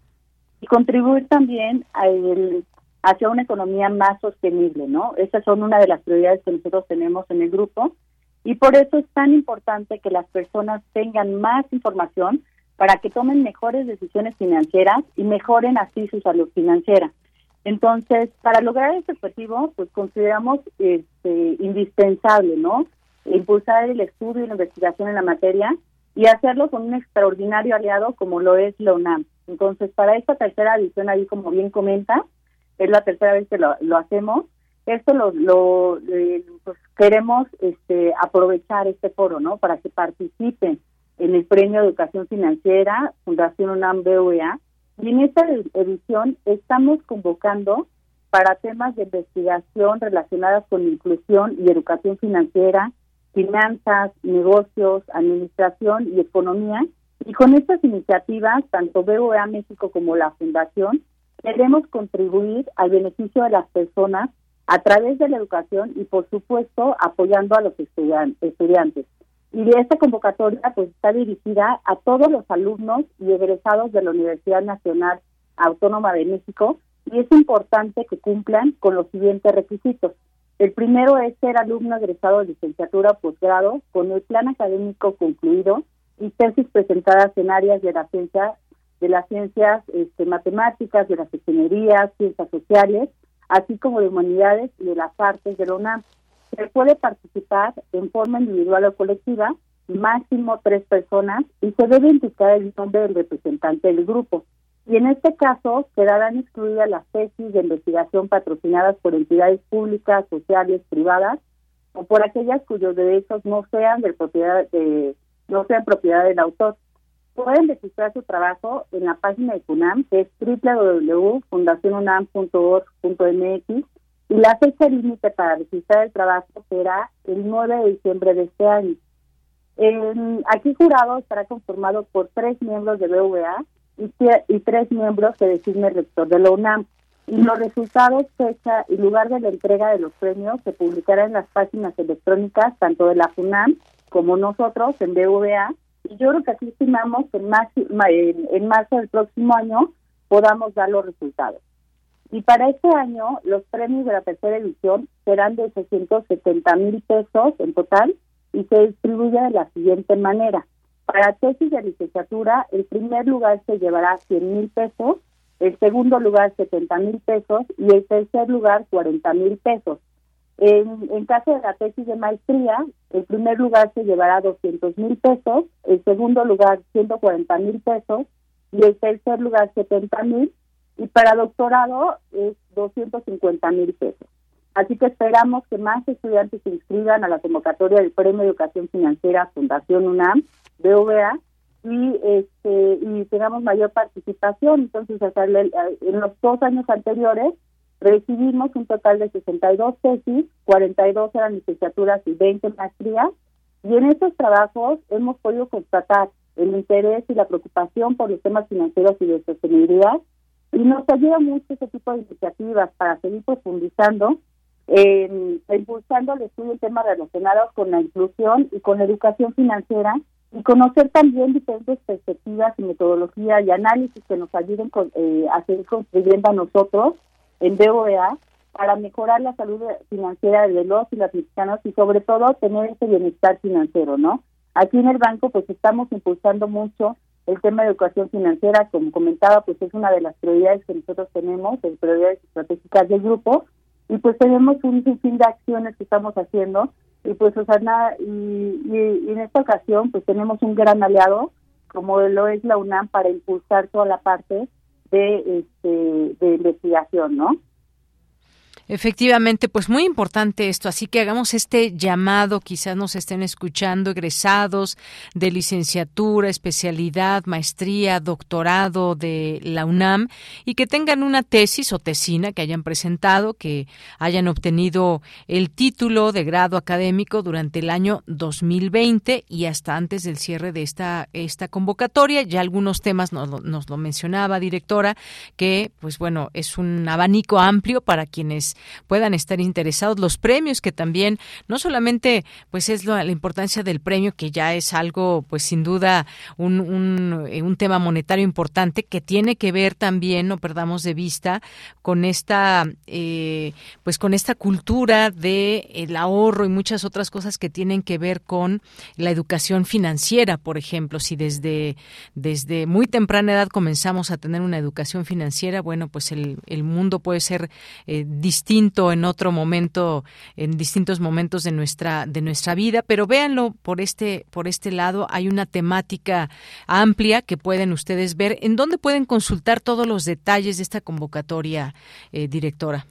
y contribuir también al hacia una economía más sostenible, ¿no? Esas son una de las prioridades que nosotros tenemos en el grupo y por eso es tan importante que las personas tengan más información para que tomen mejores decisiones financieras y mejoren así su salud financiera. Entonces, para lograr este objetivo, pues consideramos este, indispensable, ¿no? Impulsar el estudio y la investigación en la materia y hacerlo con un extraordinario aliado como lo es la UNAM. Entonces, para esta tercera edición, ahí como bien comenta, es la tercera vez que lo, hacemos. Esto lo, lo eh, pues queremos este, aprovechar este foro, ¿no? Para que participen en el Premio Educación Financiera Fundación UNAM BUEA. Y en esta edición estamos convocando para temas de investigación relacionadas con inclusión y educación financiera, finanzas, negocios, administración y economía. Y con estas iniciativas, tanto BUEA México como la Fundación queremos contribuir al beneficio de las personas a través de la educación y, por supuesto, apoyando a los estudiantes. Y de esta convocatoria pues está dirigida a todos los alumnos y egresados de la Universidad Nacional Autónoma de México y es importante que cumplan con los siguientes requisitos. El primero es ser alumno egresado de licenciatura o posgrado con el plan académico concluido y tesis presentadas en áreas de la ciencia de las ciencias este, matemáticas, de las ingenierías, ciencias sociales, así como de humanidades y de las artes de la UNAM. Se puede participar en forma individual o colectiva, máximo tres personas, y se debe indicar el nombre del representante del grupo. y en este caso quedarán excluidas las tesis de investigación patrocinadas por entidades públicas, sociales, privadas o por aquellas cuyos derechos no sean de propiedad no sean propiedad del autor. Pueden registrar su trabajo en la página de CUNAM, que es www.fundacionunam.org.mx y la fecha límite para registrar el trabajo será el 9 de diciembre de este año. El, aquí jurado estará conformado por tres miembros de BVA y, y tres miembros que designe rector de la UNAM. Y los resultados, fecha y lugar de la entrega de los premios se publicarán en las páginas electrónicas tanto de la UNAM como nosotros en BVA. Yo creo que aquí estimamos que en, en, en marzo del próximo año podamos dar los resultados. Y para este año, los premios de la tercera edición serán de 670 mil pesos en total y se distribuye de la siguiente manera. Para tesis de licenciatura, el primer lugar se llevará 100 mil pesos, el segundo lugar 70 mil pesos y el tercer lugar 40 mil pesos. En, en, caso de la tesis de maestría, el primer lugar se llevará 200 mil pesos, el segundo lugar 140 mil pesos y el tercer lugar 70 mil y para doctorado es 250 mil pesos. Así que esperamos que más estudiantes se inscriban a la convocatoria del Premio de Educación Financiera Fundación UNAM, BVA, y este y tengamos mayor participación. Entonces, en los dos años anteriores recibimos un total de 62 tesis, 42 eran licenciaturas y 20 maestrías, y en estos trabajos hemos podido constatar el interés y la preocupación por los temas financieros y de sostenibilidad, y nos ayuda mucho este tipo de iniciativas para seguir profundizando eh, impulsando el estudio de temas relacionados con la inclusión y con la educación financiera y conocer también diferentes perspectivas y metodología y análisis que nos ayuden eh, a seguir construyendo a nosotros en BOEA para mejorar la salud financiera de los y las mexicanos y sobre todo tener ese bienestar financiero, ¿no? Aquí en el banco pues estamos impulsando mucho el tema de educación financiera, como comentaba, pues es una de las prioridades que nosotros tenemos, de prioridades estratégicas del grupo, y pues tenemos un sinfín de acciones que estamos haciendo. Y pues o sea y, y, en esta ocasión pues tenemos un gran aliado como lo es la UNAM para impulsar toda la parte de este de investigación no Efectivamente, pues muy importante esto, así que hagamos este llamado, quizás nos estén escuchando egresados de licenciatura, especialidad, maestría, doctorado de la UNAM y que tengan una tesis o tesina que hayan presentado, que hayan obtenido el título de grado académico durante el año 2020 y hasta antes del cierre de esta, esta convocatoria. Ya algunos temas nos, nos lo mencionaba, directora, que pues bueno, es un abanico amplio para quienes puedan estar interesados. Los premios que también, no solamente pues es la, importancia del premio, que ya es algo pues sin duda un, un, eh, un, tema monetario importante que tiene que ver también, no perdamos de vista, con esta eh, pues con esta cultura de el ahorro y muchas otras cosas que tienen que ver con la educación financiera, por ejemplo, si desde, desde muy temprana edad comenzamos a tener una educación financiera, bueno, pues el, el mundo puede ser eh, distinto distinto en otro momento, en distintos momentos de nuestra, de nuestra vida, pero véanlo por este, por este lado, hay una temática amplia que pueden ustedes ver. ¿En dónde pueden consultar todos los detalles de esta convocatoria, eh, directora?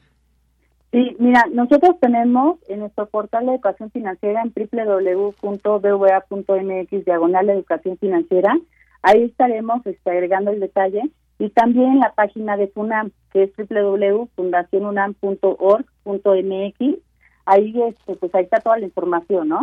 Sí, mira, nosotros tenemos en nuestro portal de educación financiera en www.bva.mx diagonal educación financiera, ahí estaremos este, agregando el detalle y también la página de FUNAM, que es www.fundacionunam.org.mx. Ahí, este, pues ahí está toda la información, ¿no?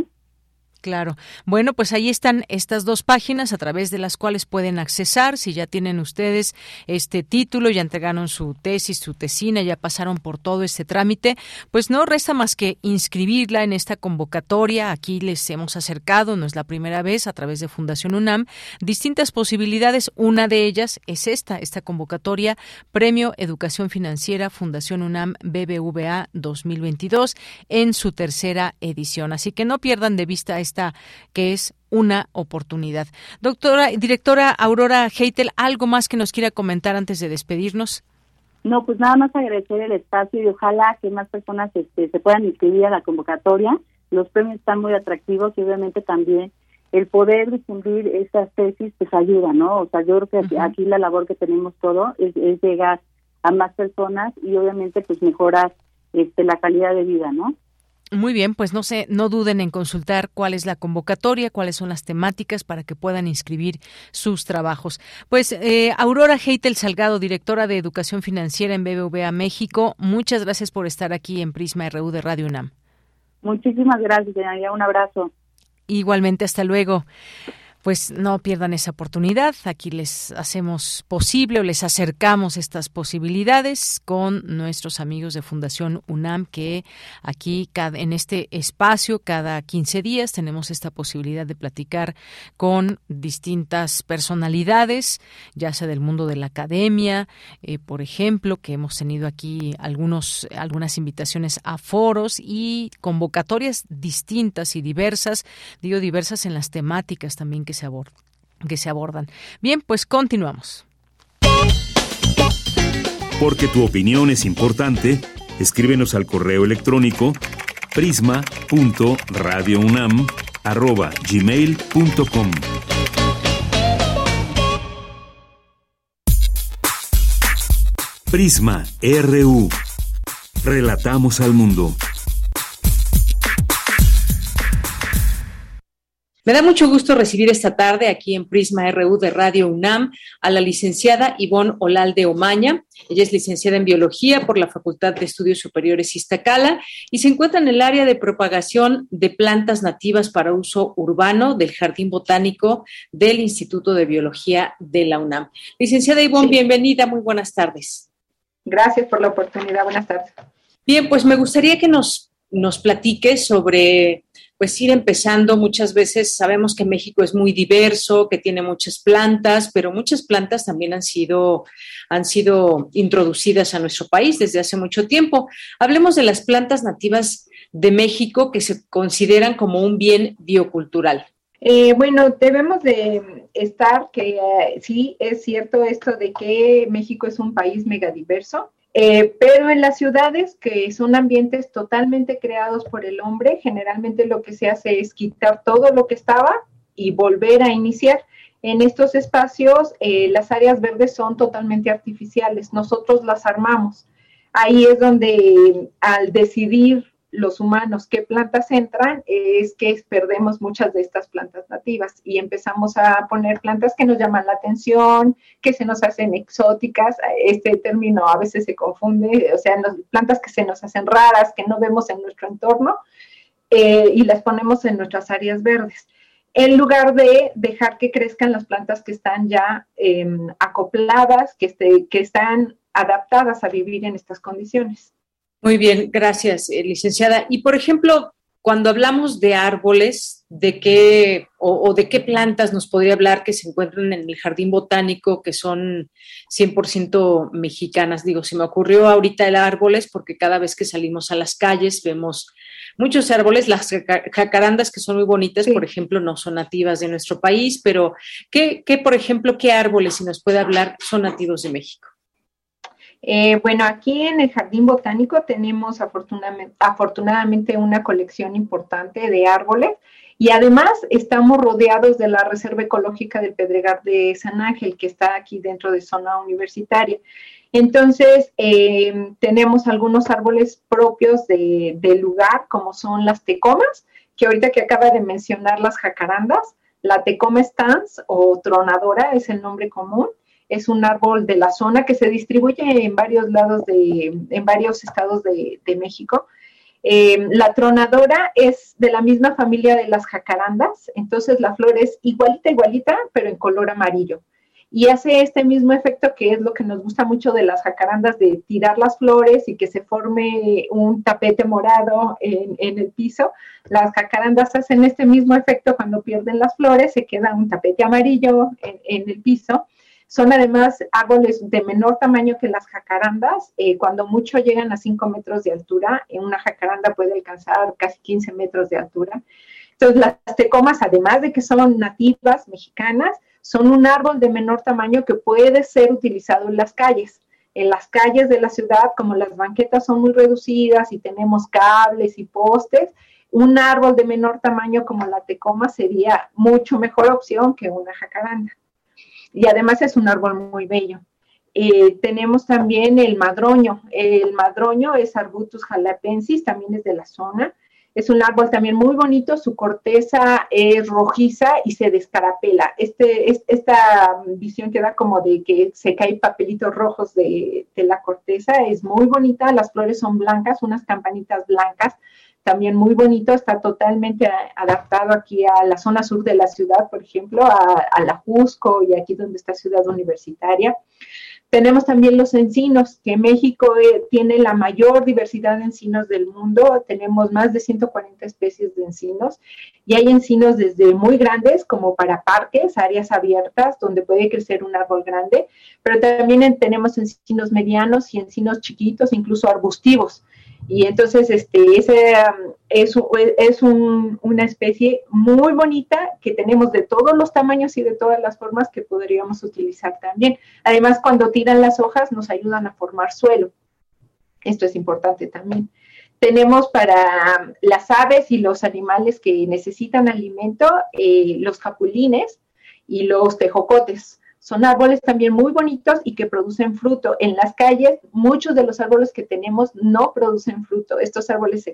Claro. Bueno, pues ahí están estas dos páginas a través de las cuales pueden accesar. Si ya tienen ustedes este título, ya entregaron su tesis, su tesina, ya pasaron por todo este trámite, pues no resta más que inscribirla en esta convocatoria. Aquí les hemos acercado, no es la primera vez, a través de Fundación UNAM, distintas posibilidades. Una de ellas es esta, esta convocatoria, Premio Educación Financiera Fundación UNAM BBVA 2022, en su tercera edición. Así que no pierdan de vista esta que es una oportunidad. Doctora, directora Aurora Heitel, ¿algo más que nos quiera comentar antes de despedirnos? No, pues nada más agradecer el espacio y ojalá que más personas este, se puedan inscribir a la convocatoria. Los premios están muy atractivos y obviamente también el poder difundir estas tesis pues ayuda, ¿no? O sea, yo creo que aquí la labor que tenemos todo es, llegar a más personas y obviamente pues mejorar este, la calidad de vida, ¿no? Muy bien, pues no sé, no duden en consultar cuál es la convocatoria, cuáles son las temáticas para que puedan inscribir sus trabajos. Pues eh, Aurora Heitel Salgado, directora de Educación Financiera en BBVA México, muchas gracias por estar aquí en Prisma RU de Radio UNAM. Muchísimas gracias, Un abrazo. Igualmente, hasta luego pues no pierdan esa oportunidad. Aquí les hacemos posible o les acercamos estas posibilidades con nuestros amigos de Fundación UNAM que aquí en este espacio cada 15 días tenemos esta posibilidad de platicar con distintas personalidades, ya sea del mundo de la academia, eh, por ejemplo, que hemos tenido aquí algunos algunas invitaciones a foros y convocatorias distintas y diversas, digo diversas en las temáticas también que se, que se abordan. Bien, pues continuamos. Porque tu opinión es importante, escríbenos al correo electrónico prisma.radiounam@gmail.com. Prisma RU. Relatamos al mundo. Me da mucho gusto recibir esta tarde aquí en Prisma RU de Radio UNAM a la licenciada Ivonne Olalde Omaña. Ella es licenciada en Biología por la Facultad de Estudios Superiores Iztacala y se encuentra en el área de propagación de plantas nativas para uso urbano del Jardín Botánico del Instituto de Biología de la UNAM. Licenciada Ivonne, bienvenida, muy buenas tardes. Gracias por la oportunidad, buenas tardes. Bien, pues me gustaría que nos, nos platique sobre pues ir empezando. Muchas veces sabemos que México es muy diverso, que tiene muchas plantas, pero muchas plantas también han sido, han sido introducidas a nuestro país desde hace mucho tiempo. Hablemos de las plantas nativas de México que se consideran como un bien biocultural. Eh, bueno, debemos de estar que eh, sí es cierto esto de que México es un país megadiverso. Eh, pero en las ciudades, que son ambientes totalmente creados por el hombre, generalmente lo que se hace es quitar todo lo que estaba y volver a iniciar. En estos espacios, eh, las áreas verdes son totalmente artificiales, nosotros las armamos. Ahí es donde al decidir los humanos qué plantas entran, es que perdemos muchas de estas plantas nativas y empezamos a poner plantas que nos llaman la atención, que se nos hacen exóticas. Este término a veces se confunde, o sea, plantas que se nos hacen raras, que no vemos en nuestro entorno eh, y las ponemos en nuestras áreas verdes en lugar de dejar que crezcan las plantas que están ya em, acopladas, que, este, que están adaptadas a vivir en estas condiciones. Muy bien, gracias, eh, licenciada. Y por ejemplo, cuando hablamos de árboles, ¿de qué o, de qué plantas nos podría hablar que se encuentran en el jardín botánico que son 100% mexicanas? Digo, se me ocurrió ahorita el árboles porque cada vez que salimos a las calles vemos muchos árboles, las jacarandas que son muy bonitas, por ejemplo, no son nativas de nuestro país, pero ¿qué, ¿qué, por ejemplo, qué árboles, si nos puede hablar, son nativos de México? Eh, bueno, aquí en el Jardín Botánico tenemos afortunadamente, una colección importante de árboles y además estamos rodeados de la Reserva Ecológica del Pedregar de San Ángel, que está aquí dentro de zona universitaria. Entonces, eh, tenemos algunos árboles propios del lugar, como son las tecomas, que ahorita que acaba de mencionar las jacarandas, la tecoma stans o tronadora es el nombre común es un árbol de la zona que se distribuye en varios lados de, en varios estados de, México. Eh, la tronadora es de la misma familia de las jacarandas, entonces la flor es igualita, igualita, pero en color amarillo. Y hace este mismo efecto que es lo que nos gusta mucho de las jacarandas, de tirar las flores y que se forme un tapete morado en, el piso. Las jacarandas hacen este mismo efecto cuando pierden las flores, se queda un tapete amarillo en el piso son además árboles de menor tamaño que las jacarandas. Eh, cuando mucho llegan a 5 metros de altura, en una jacaranda puede alcanzar casi 15 metros de altura. Entonces, las tecomas, además de que son nativas mexicanas, son un árbol de menor tamaño que puede ser utilizado en las calles. En las calles de la ciudad, como las banquetas son muy reducidas y tenemos cables y postes, un árbol de menor tamaño como la tecoma sería mucho mejor opción que una jacaranda. Y además es un árbol muy bello. Eh, tenemos también el madroño. El madroño es Arbutus jalapensis, también es de la zona. Es un árbol también muy bonito, su corteza es rojiza y se descarapela. Este, esta visión que da como de que se caen papelitos rojos de, de la corteza es muy bonita, las flores son blancas, unas campanitas blancas, también muy bonito, está totalmente adaptado aquí a la zona sur de la ciudad, por ejemplo, a, la Jusco y aquí donde está Ciudad Universitaria. Tenemos también los encinos, que México eh, tiene la mayor diversidad de encinos del mundo. Tenemos más de 140 especies de encinos y hay encinos desde muy grandes como para parques, áreas abiertas donde puede crecer un árbol grande, pero también tenemos encinos medianos y encinos chiquitos, incluso arbustivos. Y entonces, este, es, es una especie muy bonita que tenemos de todos los tamaños y de todas las formas que podríamos utilizar también. Además, cuando tiran las hojas nos ayudan a formar suelo. Esto es importante también. Tenemos para las aves y los animales que necesitan alimento, eh, los capulines y los tejocotes. Son árboles también muy bonitos y que producen fruto. En las calles, muchos de los árboles que tenemos no producen fruto. Estos árboles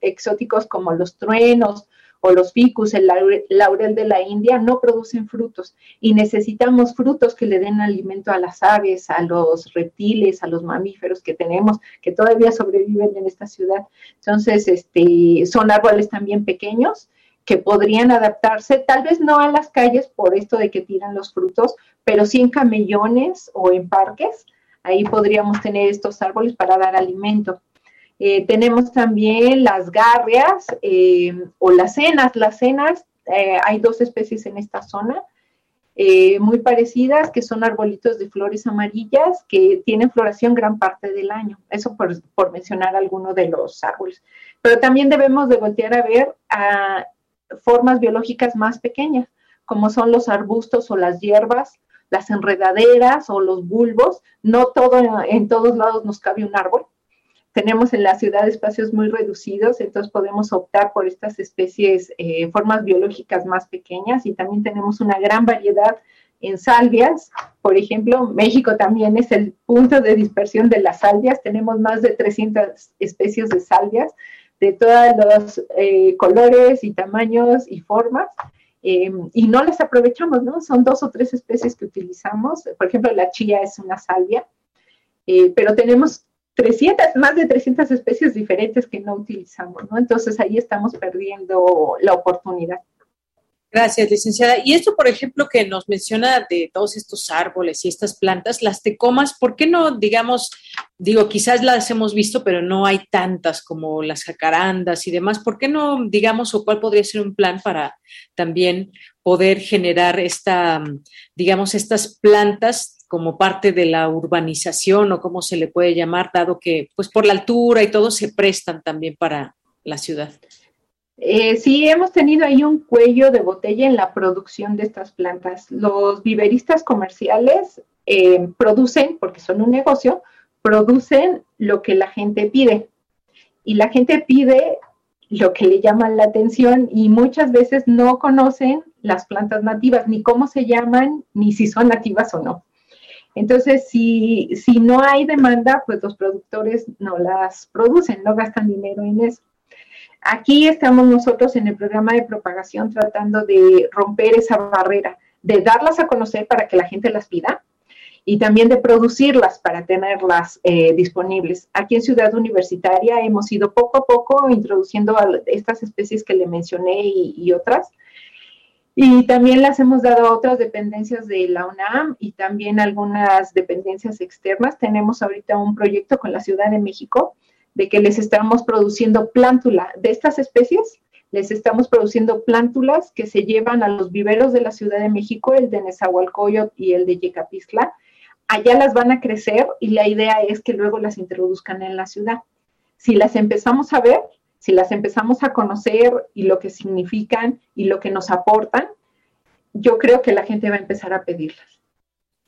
exóticos como los truenos o los ficus, el laurel de la India, no producen frutos y necesitamos frutos que le den alimento a las aves, a los reptiles, a los mamíferos que tenemos, que todavía sobreviven en esta ciudad. Entonces, este, son árboles también pequeños que podrían adaptarse, tal vez no a las calles por esto de que tiran los frutos, pero sí en camellones o en parques. Ahí podríamos tener estos árboles para dar alimento. Eh, tenemos también las garrias eh, o las cenas. Las cenas, eh, hay dos especies en esta zona. muy parecidas, que son arbolitos de flores amarillas que tienen floración gran parte del año. Eso por, por mencionar alguno de los árboles. Pero también debemos de voltear a ver a formas biológicas más pequeñas, como son los arbustos o las hierbas, las enredaderas o los bulbos. No todo en todos lados nos cabe un árbol. Tenemos en la ciudad espacios muy reducidos, entonces podemos optar por estas especies, eh, formas biológicas más pequeñas y también tenemos una gran variedad en salvias. Por ejemplo, México también es el punto de dispersión de las salvias. Tenemos más de 300 especies de salvias de todos los eh, colores y tamaños y formas. Em, y no las aprovechamos, ¿no? Son dos o tres especies que utilizamos. Por ejemplo, la chía es una salvia, eh, pero tenemos 300, más de 300 especies diferentes que no utilizamos, ¿no? Entonces ahí estamos perdiendo la oportunidad. Gracias, licenciada. Y esto, por ejemplo, que nos menciona de todos estos árboles y estas plantas, las tecomas, ¿por qué no, digamos, digo, quizás las hemos visto, pero no hay tantas como las jacarandas y demás? ¿Por qué no, digamos, o cuál podría ser un plan para también poder generar esta, digamos, estas plantas como parte de la urbanización o cómo se le puede llamar, dado que, pues, por la altura y todo se prestan también para la ciudad? Eh, sí, hemos tenido ahí un cuello de botella en la producción de estas plantas. Los viveristas comerciales eh, producen, porque son un negocio, producen lo que la gente pide. Y la gente pide lo que le llama la atención y muchas veces no conocen las plantas nativas, ni cómo se llaman, ni si son nativas o no. Entonces, si, si no hay demanda, pues los productores no las producen, no gastan dinero en eso. Aquí estamos nosotros en el programa de propagación tratando de romper esa barrera, de darlas a conocer para que la gente las pida y también de producirlas para tenerlas eh, disponibles. Aquí en Ciudad Universitaria hemos ido poco a poco introduciendo estas especies que le mencioné y, y otras. Y también las hemos dado a otras dependencias de la UNAM y también algunas dependencias externas. Tenemos ahorita un proyecto con la Ciudad de México de que les estamos produciendo plántula de estas especies, les estamos produciendo plántulas que se llevan a los viveros de la Ciudad de México, el de Nezahualcóyotl y el de Yecapistla. Allá las van a crecer y la idea es que luego las introduzcan en la ciudad. Si las empezamos a ver, si las empezamos a conocer y lo que significan y lo que nos aportan, yo creo que la gente va a empezar a pedirlas.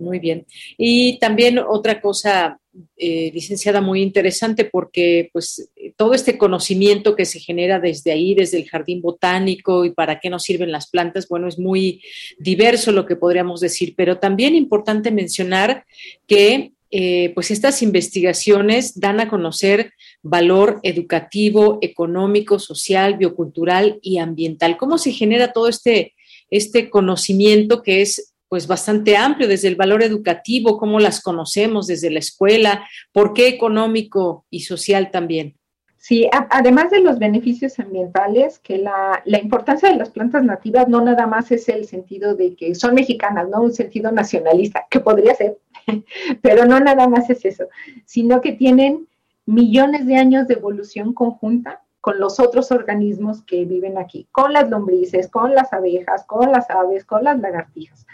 Muy bien. Y también otra cosa, eh, licenciada, muy interesante porque pues todo este conocimiento que se genera desde ahí, desde el jardín botánico y para qué nos sirven las plantas, bueno, es muy diverso lo que podríamos decir, pero también importante mencionar que eh, pues estas investigaciones dan a conocer valor educativo, económico, social, biocultural y ambiental. ¿Cómo se genera todo este, este conocimiento que es pues bastante amplio, desde el valor educativo, cómo las conocemos desde la escuela, por qué económico y social también. Sí, además de los beneficios ambientales, que la, la, importancia de las plantas nativas no nada más es el sentido de que son mexicanas, no un sentido nacionalista, que podría ser, pero no nada más es eso, sino que tienen millones de años de evolución conjunta con los otros organismos que viven aquí, con las lombrices, con las abejas, con las aves, con las lagartijas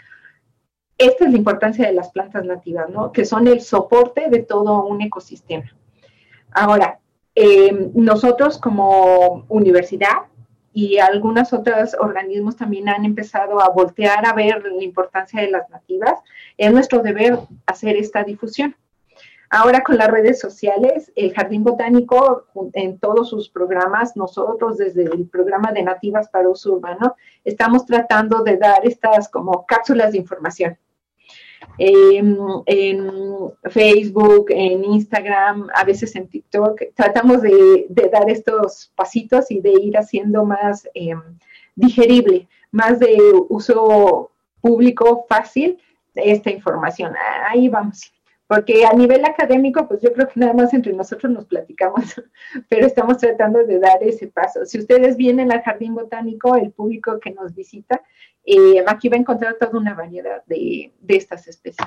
esta es la importancia de las plantas nativas, ¿no? Que son el soporte de todo un ecosistema. Ahora, eh, nosotros como universidad y algunos otros organismos también han empezado a voltear a ver la importancia de las nativas. Es nuestro deber hacer esta difusión. Ahora con las redes sociales, el Jardín Botánico en todos sus programas, nosotros desde el programa de Nativas para Uso Urbano, estamos tratando de dar estas como cápsulas de información en Facebook, en Instagram, a veces en TikTok. Tratamos de, dar estos pasitos y de ir haciendo más em, digerible, más de uso público fácil esta información. Ahí vamos. Porque a nivel académico, pues yo creo que nada más entre nosotros nos platicamos, pero estamos tratando de dar ese paso. Si ustedes vienen al Jardín Botánico, el público que nos visita, eh, aquí va a encontrar toda una variedad de, estas especies.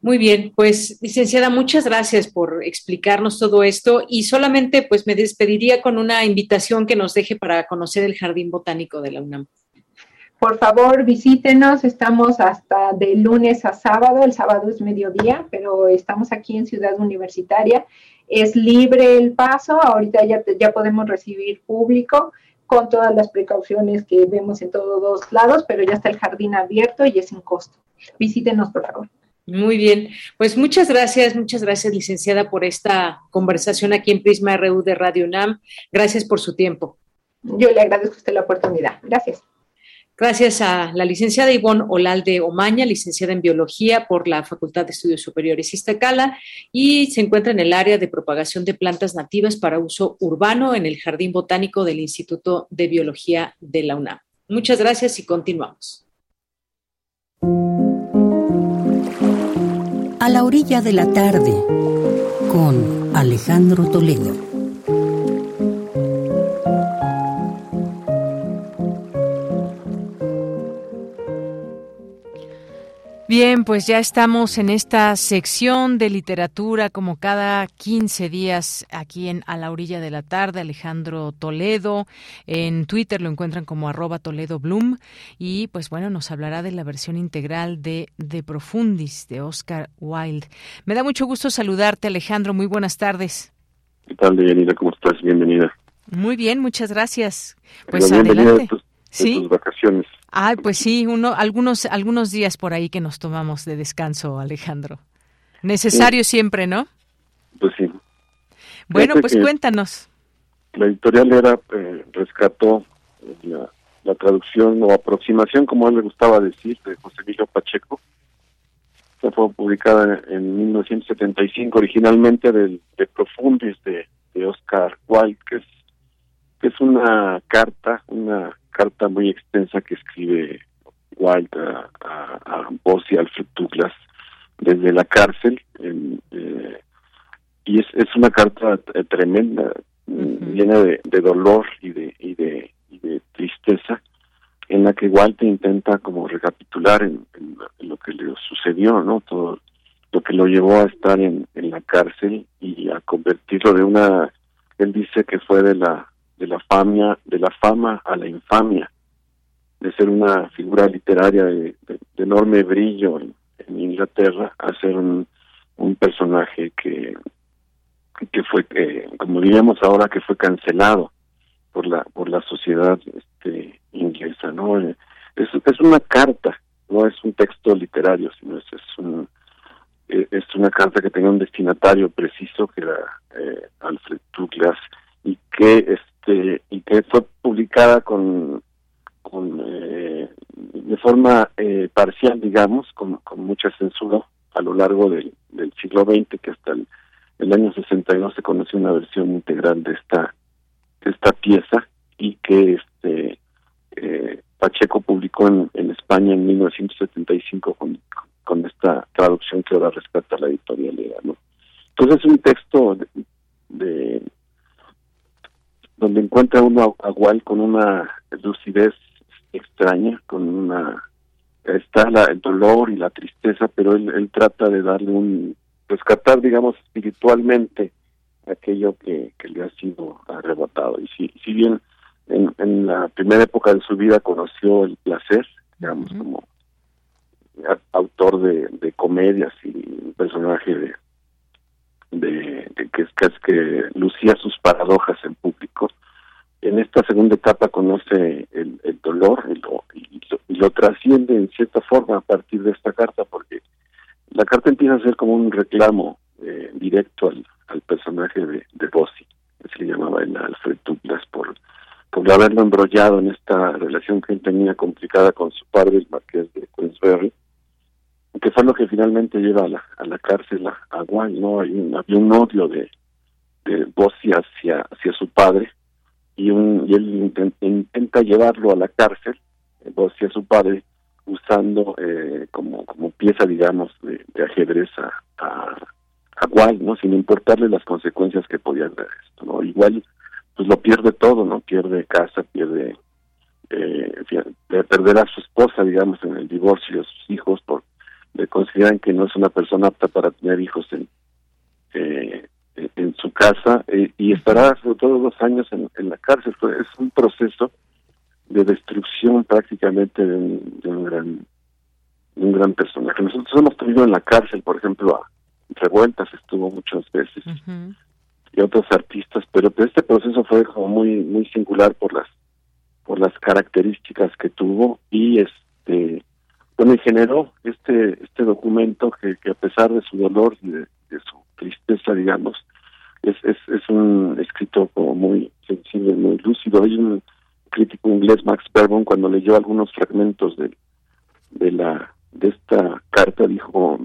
Muy bien, pues licenciada, muchas gracias por explicarnos todo esto y solamente pues me despediría con una invitación que nos deje para conocer el Jardín Botánico de la UNAM. Por favor, visítenos, estamos hasta de lunes a sábado, el sábado es mediodía, pero estamos aquí en Ciudad Universitaria. Es libre el paso, ahorita ya, ya podemos recibir público con todas las precauciones que vemos en todos lados, pero ya está el jardín abierto y es sin costo. Visítenos, por favor. Muy bien, pues muchas gracias, muchas gracias, licenciada, por esta conversación aquí en Prisma RU de Radio UNAM. Gracias por su tiempo. Yo le agradezco a usted la oportunidad. Gracias. Gracias a la licenciada Ivonne Olalde Omaña, licenciada en Biología por la Facultad de Estudios Superiores Iztacala y se encuentra en el área de propagación de plantas nativas para uso urbano en el Jardín Botánico del Instituto de Biología de la UNAM. Muchas gracias y continuamos. A la orilla de la tarde con Alejandro Toledo. Bien, pues ya estamos en esta sección de literatura como cada 15 días aquí en A la orilla de la tarde. Alejandro Toledo, en Twitter lo encuentran como arroba Toledo Bloom y pues bueno, nos hablará de la versión integral de De Profundis de Oscar Wilde. Me da mucho gusto saludarte Alejandro, muy buenas tardes. ¿Qué tal, Deyanira? ¿Cómo estás? Bienvenida. Muy bien, muchas gracias. Pues adelante. ¿Sí? vacaciones. Ay, pues sí, uno, algunos, algunos días por ahí que nos tomamos de descanso, Alejandro. Necesario siempre, ¿no? Pues sí. Bueno, pues cuéntanos. La editorial era eh, rescató la, traducción o aproximación, como a él le gustaba decir, de José Emilio Pacheco. que fue publicada en, 1975 originalmente del, de Profundis de, de Oscar Wilde, que es, que es una carta, una carta muy extensa que escribe White a, a, y Alfred Douglas desde la cárcel eh, y es, es una carta tremenda llena de, dolor y de, y de de tristeza en la que Walter intenta como recapitular en, lo que le sucedió no todo lo que lo llevó a estar en, en la cárcel y a convertirlo de una él dice que fue de la de la fama, de la fama a la infamia, de ser una figura literaria de, enorme brillo en, Inglaterra a ser un, un personaje que que fue eh, como diríamos ahora que fue cancelado por la por la sociedad este inglesa no es, es una carta no es un texto literario, sino es, es un eh, es una carta que tenía un destinatario preciso que era eh, Alfred Douglas y que este y que fue publicada con con eh, de forma parcial digamos con, con mucha censura a lo largo del, del siglo XX que hasta el, el año 62 se conoció una versión integral de esta de esta pieza y que este Pacheco publicó en, en España en 1975 con, con esta traducción que ahora rescata la editorial ¿no? Entonces es un texto de, donde encuentra uno a, Wall con una lucidez extraña, con una está la, el dolor y la tristeza, pero él, él trata de darle un rescatar, digamos, espiritualmente aquello que, que le ha sido arrebatado. Y si, si bien en, en la primera época de su vida conoció el placer, digamos, como autor de, de comedias y un personaje de, de, que, es, que lucía sus paradojas en público. En esta segunda etapa conoce el, dolor y lo, y lo, trasciende en cierta forma a partir de esta carta, porque la carta empieza a ser como un reclamo eh, directo al, personaje de, de Bossi, que se llamaba Alfred Douglas, por, por haberlo embrollado en esta relación que él tenía complicada con su padre, el marqués de Queensberry, que fue lo que finalmente lleva a la, a la cárcel a, a ¿no? Hay un, había un odio de, de Bossi hacia, hacia su padre y, un, y él intenta, llevarlo a la cárcel, eh, Bossi a su padre, usando eh, como, como pieza, digamos, de, ajedrez a, a, a ¿no? Sin importarle las consecuencias que podía haber esto, ¿no? Igual, pues lo pierde todo, ¿no? Pierde casa, pierde... Eh, perder a su esposa, digamos, en el divorcio, a sus hijos por le consideran que no es una persona apta para tener hijos en, eh, en su casa eh, y estará sobre todo dos años en, la cárcel. Es un proceso de destrucción prácticamente de un, gran un gran personaje. Nosotros hemos tenido en la cárcel, por ejemplo, a Revueltas estuvo muchas veces y otros artistas, pero este proceso fue como muy muy singular por las por las características que tuvo y este bueno, y generó este este documento que, a pesar de su dolor y de, su tristeza, digamos, es, es, es un escrito como muy sensible, muy lúcido. Hay un crítico inglés, Max Berbon, cuando leyó algunos fragmentos de, de la de esta carta, dijo,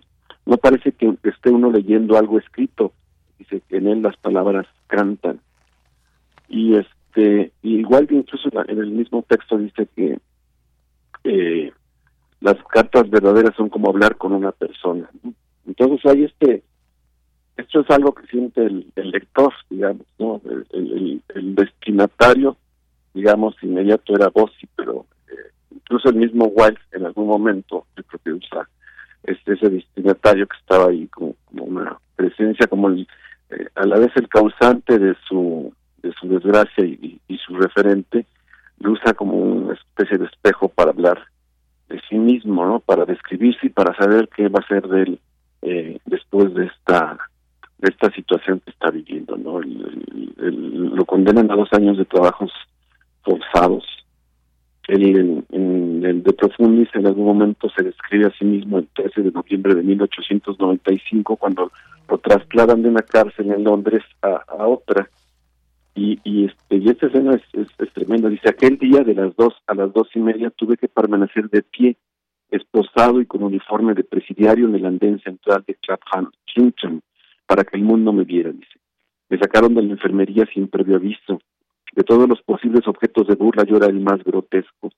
no parece que esté uno leyendo algo escrito, dice que en él las palabras cantan. Y este, igual que incluso en el mismo texto dice que eh, las cartas verdaderas son como hablar con una persona. Entonces hay este, esto es algo que siente el, lector, digamos, ¿no? El, destinatario, digamos, inmediato era Bossi, pero eh, incluso el mismo Wilde en algún momento, el propio usa este, ese destinatario que estaba ahí como, una presencia, como el, eh, a la vez el causante de su de su desgracia y, y su referente, lo usa como una especie de espejo para hablar de sí mismo, ¿no? Para describirse y para saber qué va a ser de él eh, después de esta de esta situación que está viviendo, ¿no? lo condenan a dos años de trabajos forzados. El De Profundis en algún momento se describe a sí mismo el 13 de noviembre de 1895 cuando lo trasladan de una cárcel en Londres a otra y, y este y esta escena es, tremenda. Dice aquel día de las dos a las dos y media tuve que permanecer de pie esposado y con uniforme de presidiario en el andén central de Clapham Kingston para que el mundo me viera dice. Me sacaron de la enfermería sin previo aviso. De todos los posibles objetos de burla yo era el más grotesco.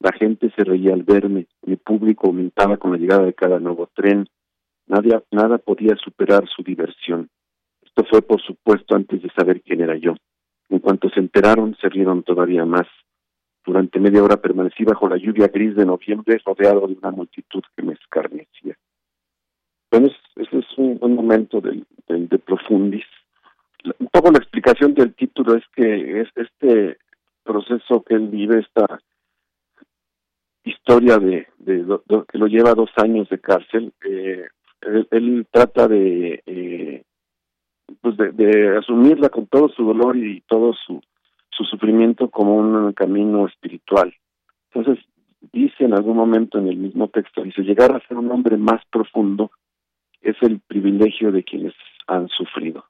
La gente se reía al verme. Mi público aumentaba con la llegada de cada nuevo tren. Nadie, nada podía superar su diversión. Esto fue por supuesto antes de saber quién era yo en cuanto se enteraron, se rieron todavía más. Durante media hora permanecí bajo la lluvia gris de noviembre, rodeado de una multitud que me escarnecía. Bueno, ese es un buen momento de Profundis. Un poco la explicación del título es que es este proceso que él vive, esta historia de, que lo lleva dos años de cárcel, eh, él, trata de eh, pues de, asumirla con todo su dolor y todo su, su sufrimiento como un camino espiritual. Entonces, dice en algún momento en el mismo texto, dice, llegar a ser un hombre más profundo es el privilegio de quienes han sufrido.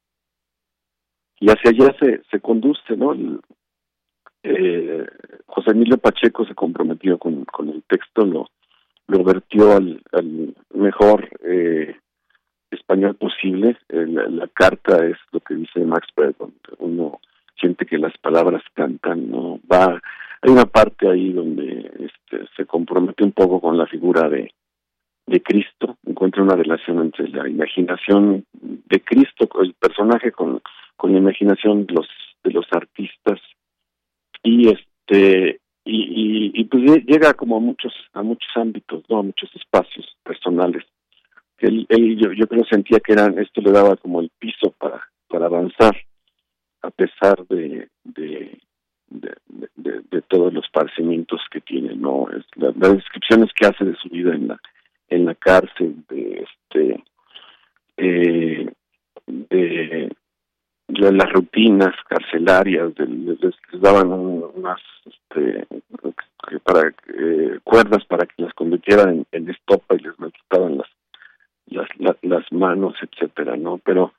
Y hacia allá se, se conduce, ¿no? eh, José Emilio Pacheco se comprometió con, con el texto, lo, lo vertió al, al mejor eh, español posible. Eh, la, carta es lo que dice Max Brett, uno siente que las palabras cantan, no va. Hay una parte ahí donde este, se compromete un poco con la figura de, de Cristo, encuentra una relación entre la imaginación de Cristo, el personaje con, con la imaginación de los de los artistas y este y, y, pues llega como a muchos a muchos ámbitos no a muchos espacios personales él, yo, yo creo sentía que eran esto le daba como el piso para para avanzar a pesar de de, todos los padecimientos que tiene no es las descripciones que hace de su vida en la en la cárcel de este eh, de las rutinas carcelarias les, daban unas este, para eh, cuerdas para que las convirtieran en, estopa y les quitaban las, las las, manos etcétera no pero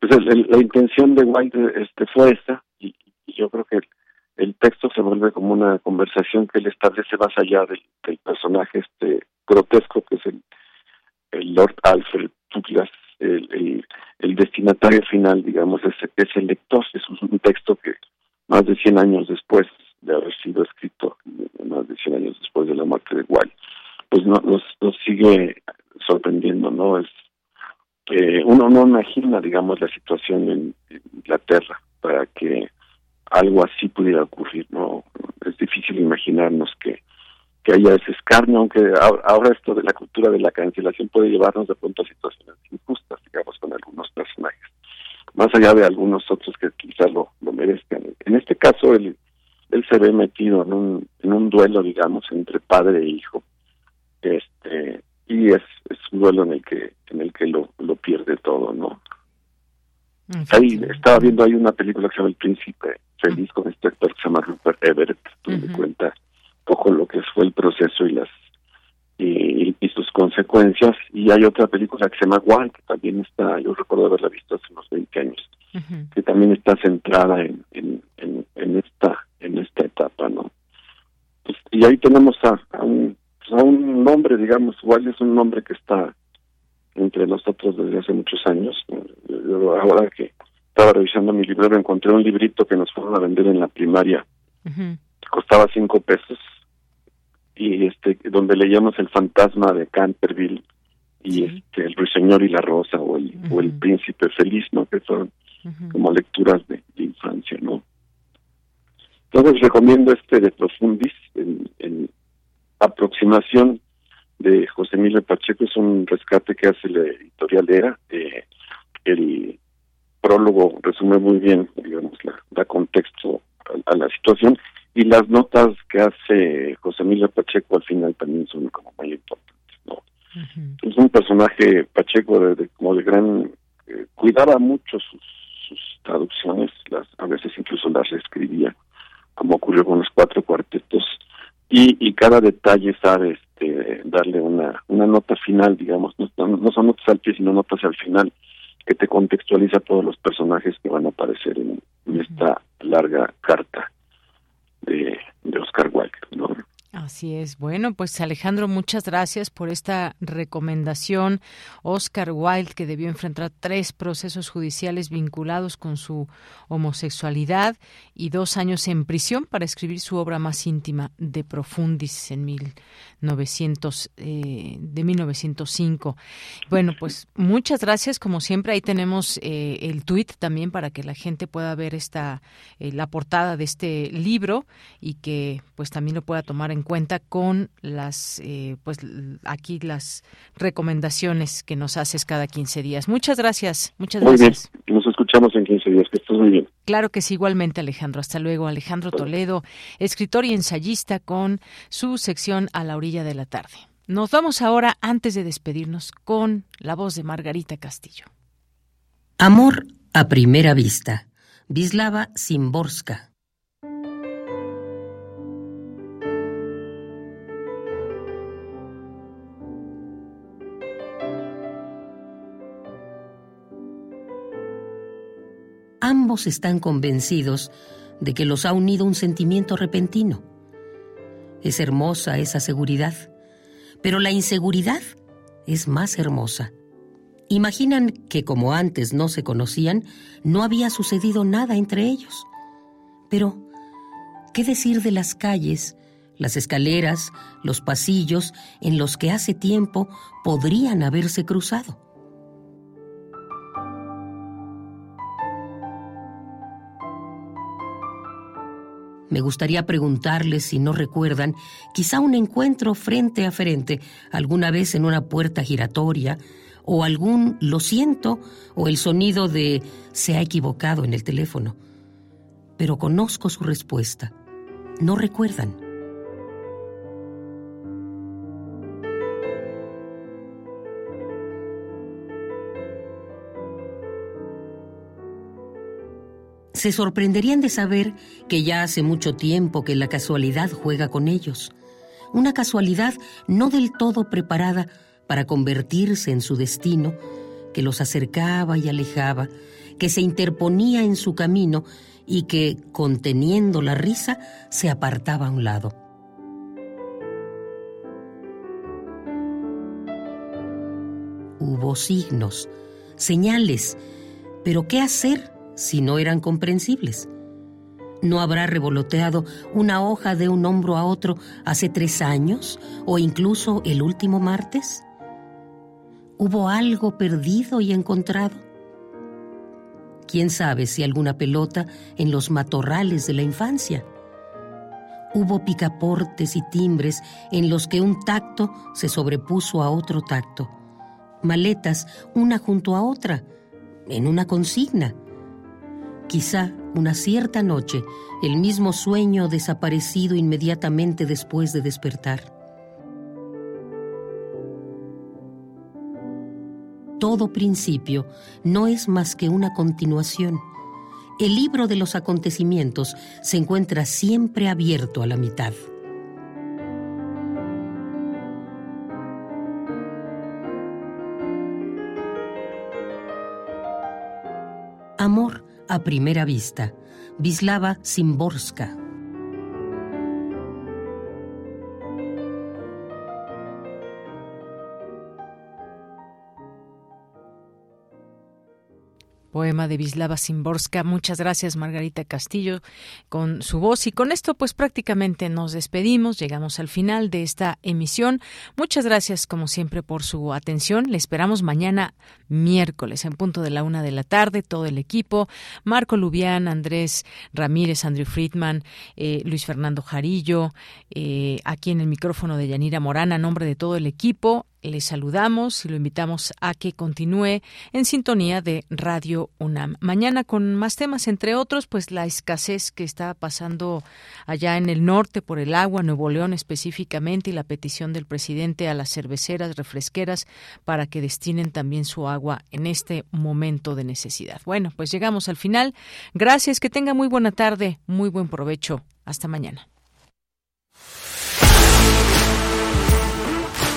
pues la intención de White este fue esa y, yo creo que el, texto se vuelve como una conversación que él establece más allá del, personaje este grotesco que es el, el Lord Alfred Douglas el, el, destinatario final, digamos, es, es el lector. Es un texto que más de 100 años después de haber sido escrito, más de 100 años después de la muerte de Wilde, pues no, nos, nos sigue sorprendiendo, ¿no? Es uno no imagina, digamos, la situación en, Inglaterra para que algo así pudiera ocurrir, ¿no? Es difícil imaginarnos que que haya ese escarnio, aunque ahora esto de la cultura de la cancelación puede llevarnos de pronto a situaciones injustas, digamos, con algunos personajes, más allá de algunos otros que quizás lo, lo merezcan. En este caso, él, él se ve metido en un, en un duelo, digamos, entre padre e hijo, este y es, es un duelo en el que en el que lo, lo pierde todo, ¿no? Ahí estaba viendo ahí una película que se llama El Príncipe Feliz con este actor que se llama Rupert Everett, donde cuenta poco lo que fue el proceso y las y, sus consecuencias. Y hay otra película que se llama One que también está yo recuerdo haberla visto hace unos 20 años que también está centrada en, en, en, esta en esta etapa no pues, y ahí tenemos a, un pues, a un nombre digamos igual es un nombre que está entre nosotros desde hace muchos años ahora que estaba revisando mi un librito que nos fueron a vender en la primaria. Costaba cinco pesos y este donde leíamos el fantasma de Canterville y este el ruiseñor y la rosa o el o el príncipe feliz no que son como lecturas de, infancia no entonces recomiendo este de profundis en, en aproximación de José Emilio Pacheco. Es un rescate que hace la editorial ERA eh, el prólogo resume muy bien digamos la, da contexto a la situación y las notas que hace José Emilio Pacheco al final también son como muy importantes no es un personaje Pacheco de, como de gran eh, cuidaba mucho sus, traducciones las a veces incluso las reescribía como ocurrió con los cuatro cuartetos y, y cada detalle sabe este darle una una nota final digamos no, no son notas al pie sino notas al final que te contextualiza todos los personajes que van a aparecer en esta larga carta de, de Oscar Wilde. ¿no? Así es. Bueno, pues Alejandro, muchas gracias por esta recomendación. Oscar Wilde, que debió enfrentar tres procesos judiciales vinculados con su homosexualidad y dos años en prisión para escribir su obra más íntima, De Profundis, en 1900, eh, de 1905. Bueno, pues muchas gracias. Como siempre, ahí tenemos eh, el tuit también para que la gente pueda ver esta, eh, la portada de este libro y que pues también lo pueda tomar en cuenta con las, eh, pues aquí las recomendaciones que nos haces cada 15 días. Muchas gracias, muchas muy gracias. Bien. Nos escuchamos en 15 días, que estés muy bien. Claro que sí, igualmente Alejandro. Hasta luego, Alejandro Toledo, escritor y ensayista con su sección A la orilla de la tarde. Nos vamos ahora, antes de despedirnos, con la voz de Margarita Castillo. Amor a primera vista. Vislava Simborska. Ambos están convencidos de que los ha unido un sentimiento repentino. Es hermosa esa seguridad, pero la inseguridad es más hermosa. Imaginan que como antes no se conocían, no había sucedido nada entre ellos. Pero, ¿qué decir de las calles, las escaleras, los pasillos en los que hace tiempo podrían haberse cruzado? Me gustaría preguntarles si no recuerdan quizá un encuentro frente a frente, alguna vez en una puerta giratoria, o algún lo siento o el sonido de se ha equivocado en el teléfono. Pero conozco su respuesta. No recuerdan. Se sorprenderían de saber que ya hace mucho tiempo que la casualidad juega con ellos. Una casualidad no del todo preparada para convertirse en su destino, que los acercaba y alejaba, que se interponía en su camino y que, conteniendo la risa, se apartaba a un lado. Hubo signos, señales, pero ¿qué hacer si no eran comprensibles? ¿No habrá revoloteado una hoja de un hombro a otro hace tres años o incluso el último martes? ¿Hubo algo perdido y encontrado? ¿Quién sabe si alguna pelota en los matorrales de la infancia? Hubo picaportes y timbres en los que un tacto se sobrepuso a otro tacto. Maletas una junto a otra, en una consigna. Quizá una cierta noche el mismo sueño desaparecido inmediatamente después de despertar. todo principio no es más que una continuación. El libro de los acontecimientos se encuentra siempre abierto a la mitad. Amor a primera vista. Vislava Simborska. Poema de Vislava Simborska. Muchas gracias, Margarita Castillo, con su voz. Y con esto, pues prácticamente nos despedimos. Llegamos al final de esta emisión. Muchas gracias, como siempre, por su atención. Le esperamos mañana, miércoles, en punto de la una de la tarde, todo el equipo. Marco Lubián, Andrés Ramírez, Andrew Friedman, eh, Luis Fernando Jarillo, eh, aquí en el micrófono de Yanira Morán, a nombre de todo el equipo le saludamos y lo invitamos a que continúe en sintonía de Radio UNAM. Mañana con más temas, entre otros, pues la escasez que está pasando allá en el norte por el agua, Nuevo León específicamente, y la petición del presidente a las cerveceras refresqueras para que destinen también su agua en este momento de necesidad. Bueno, pues llegamos al final. Gracias, que tenga muy buena tarde, muy buen provecho. Hasta mañana.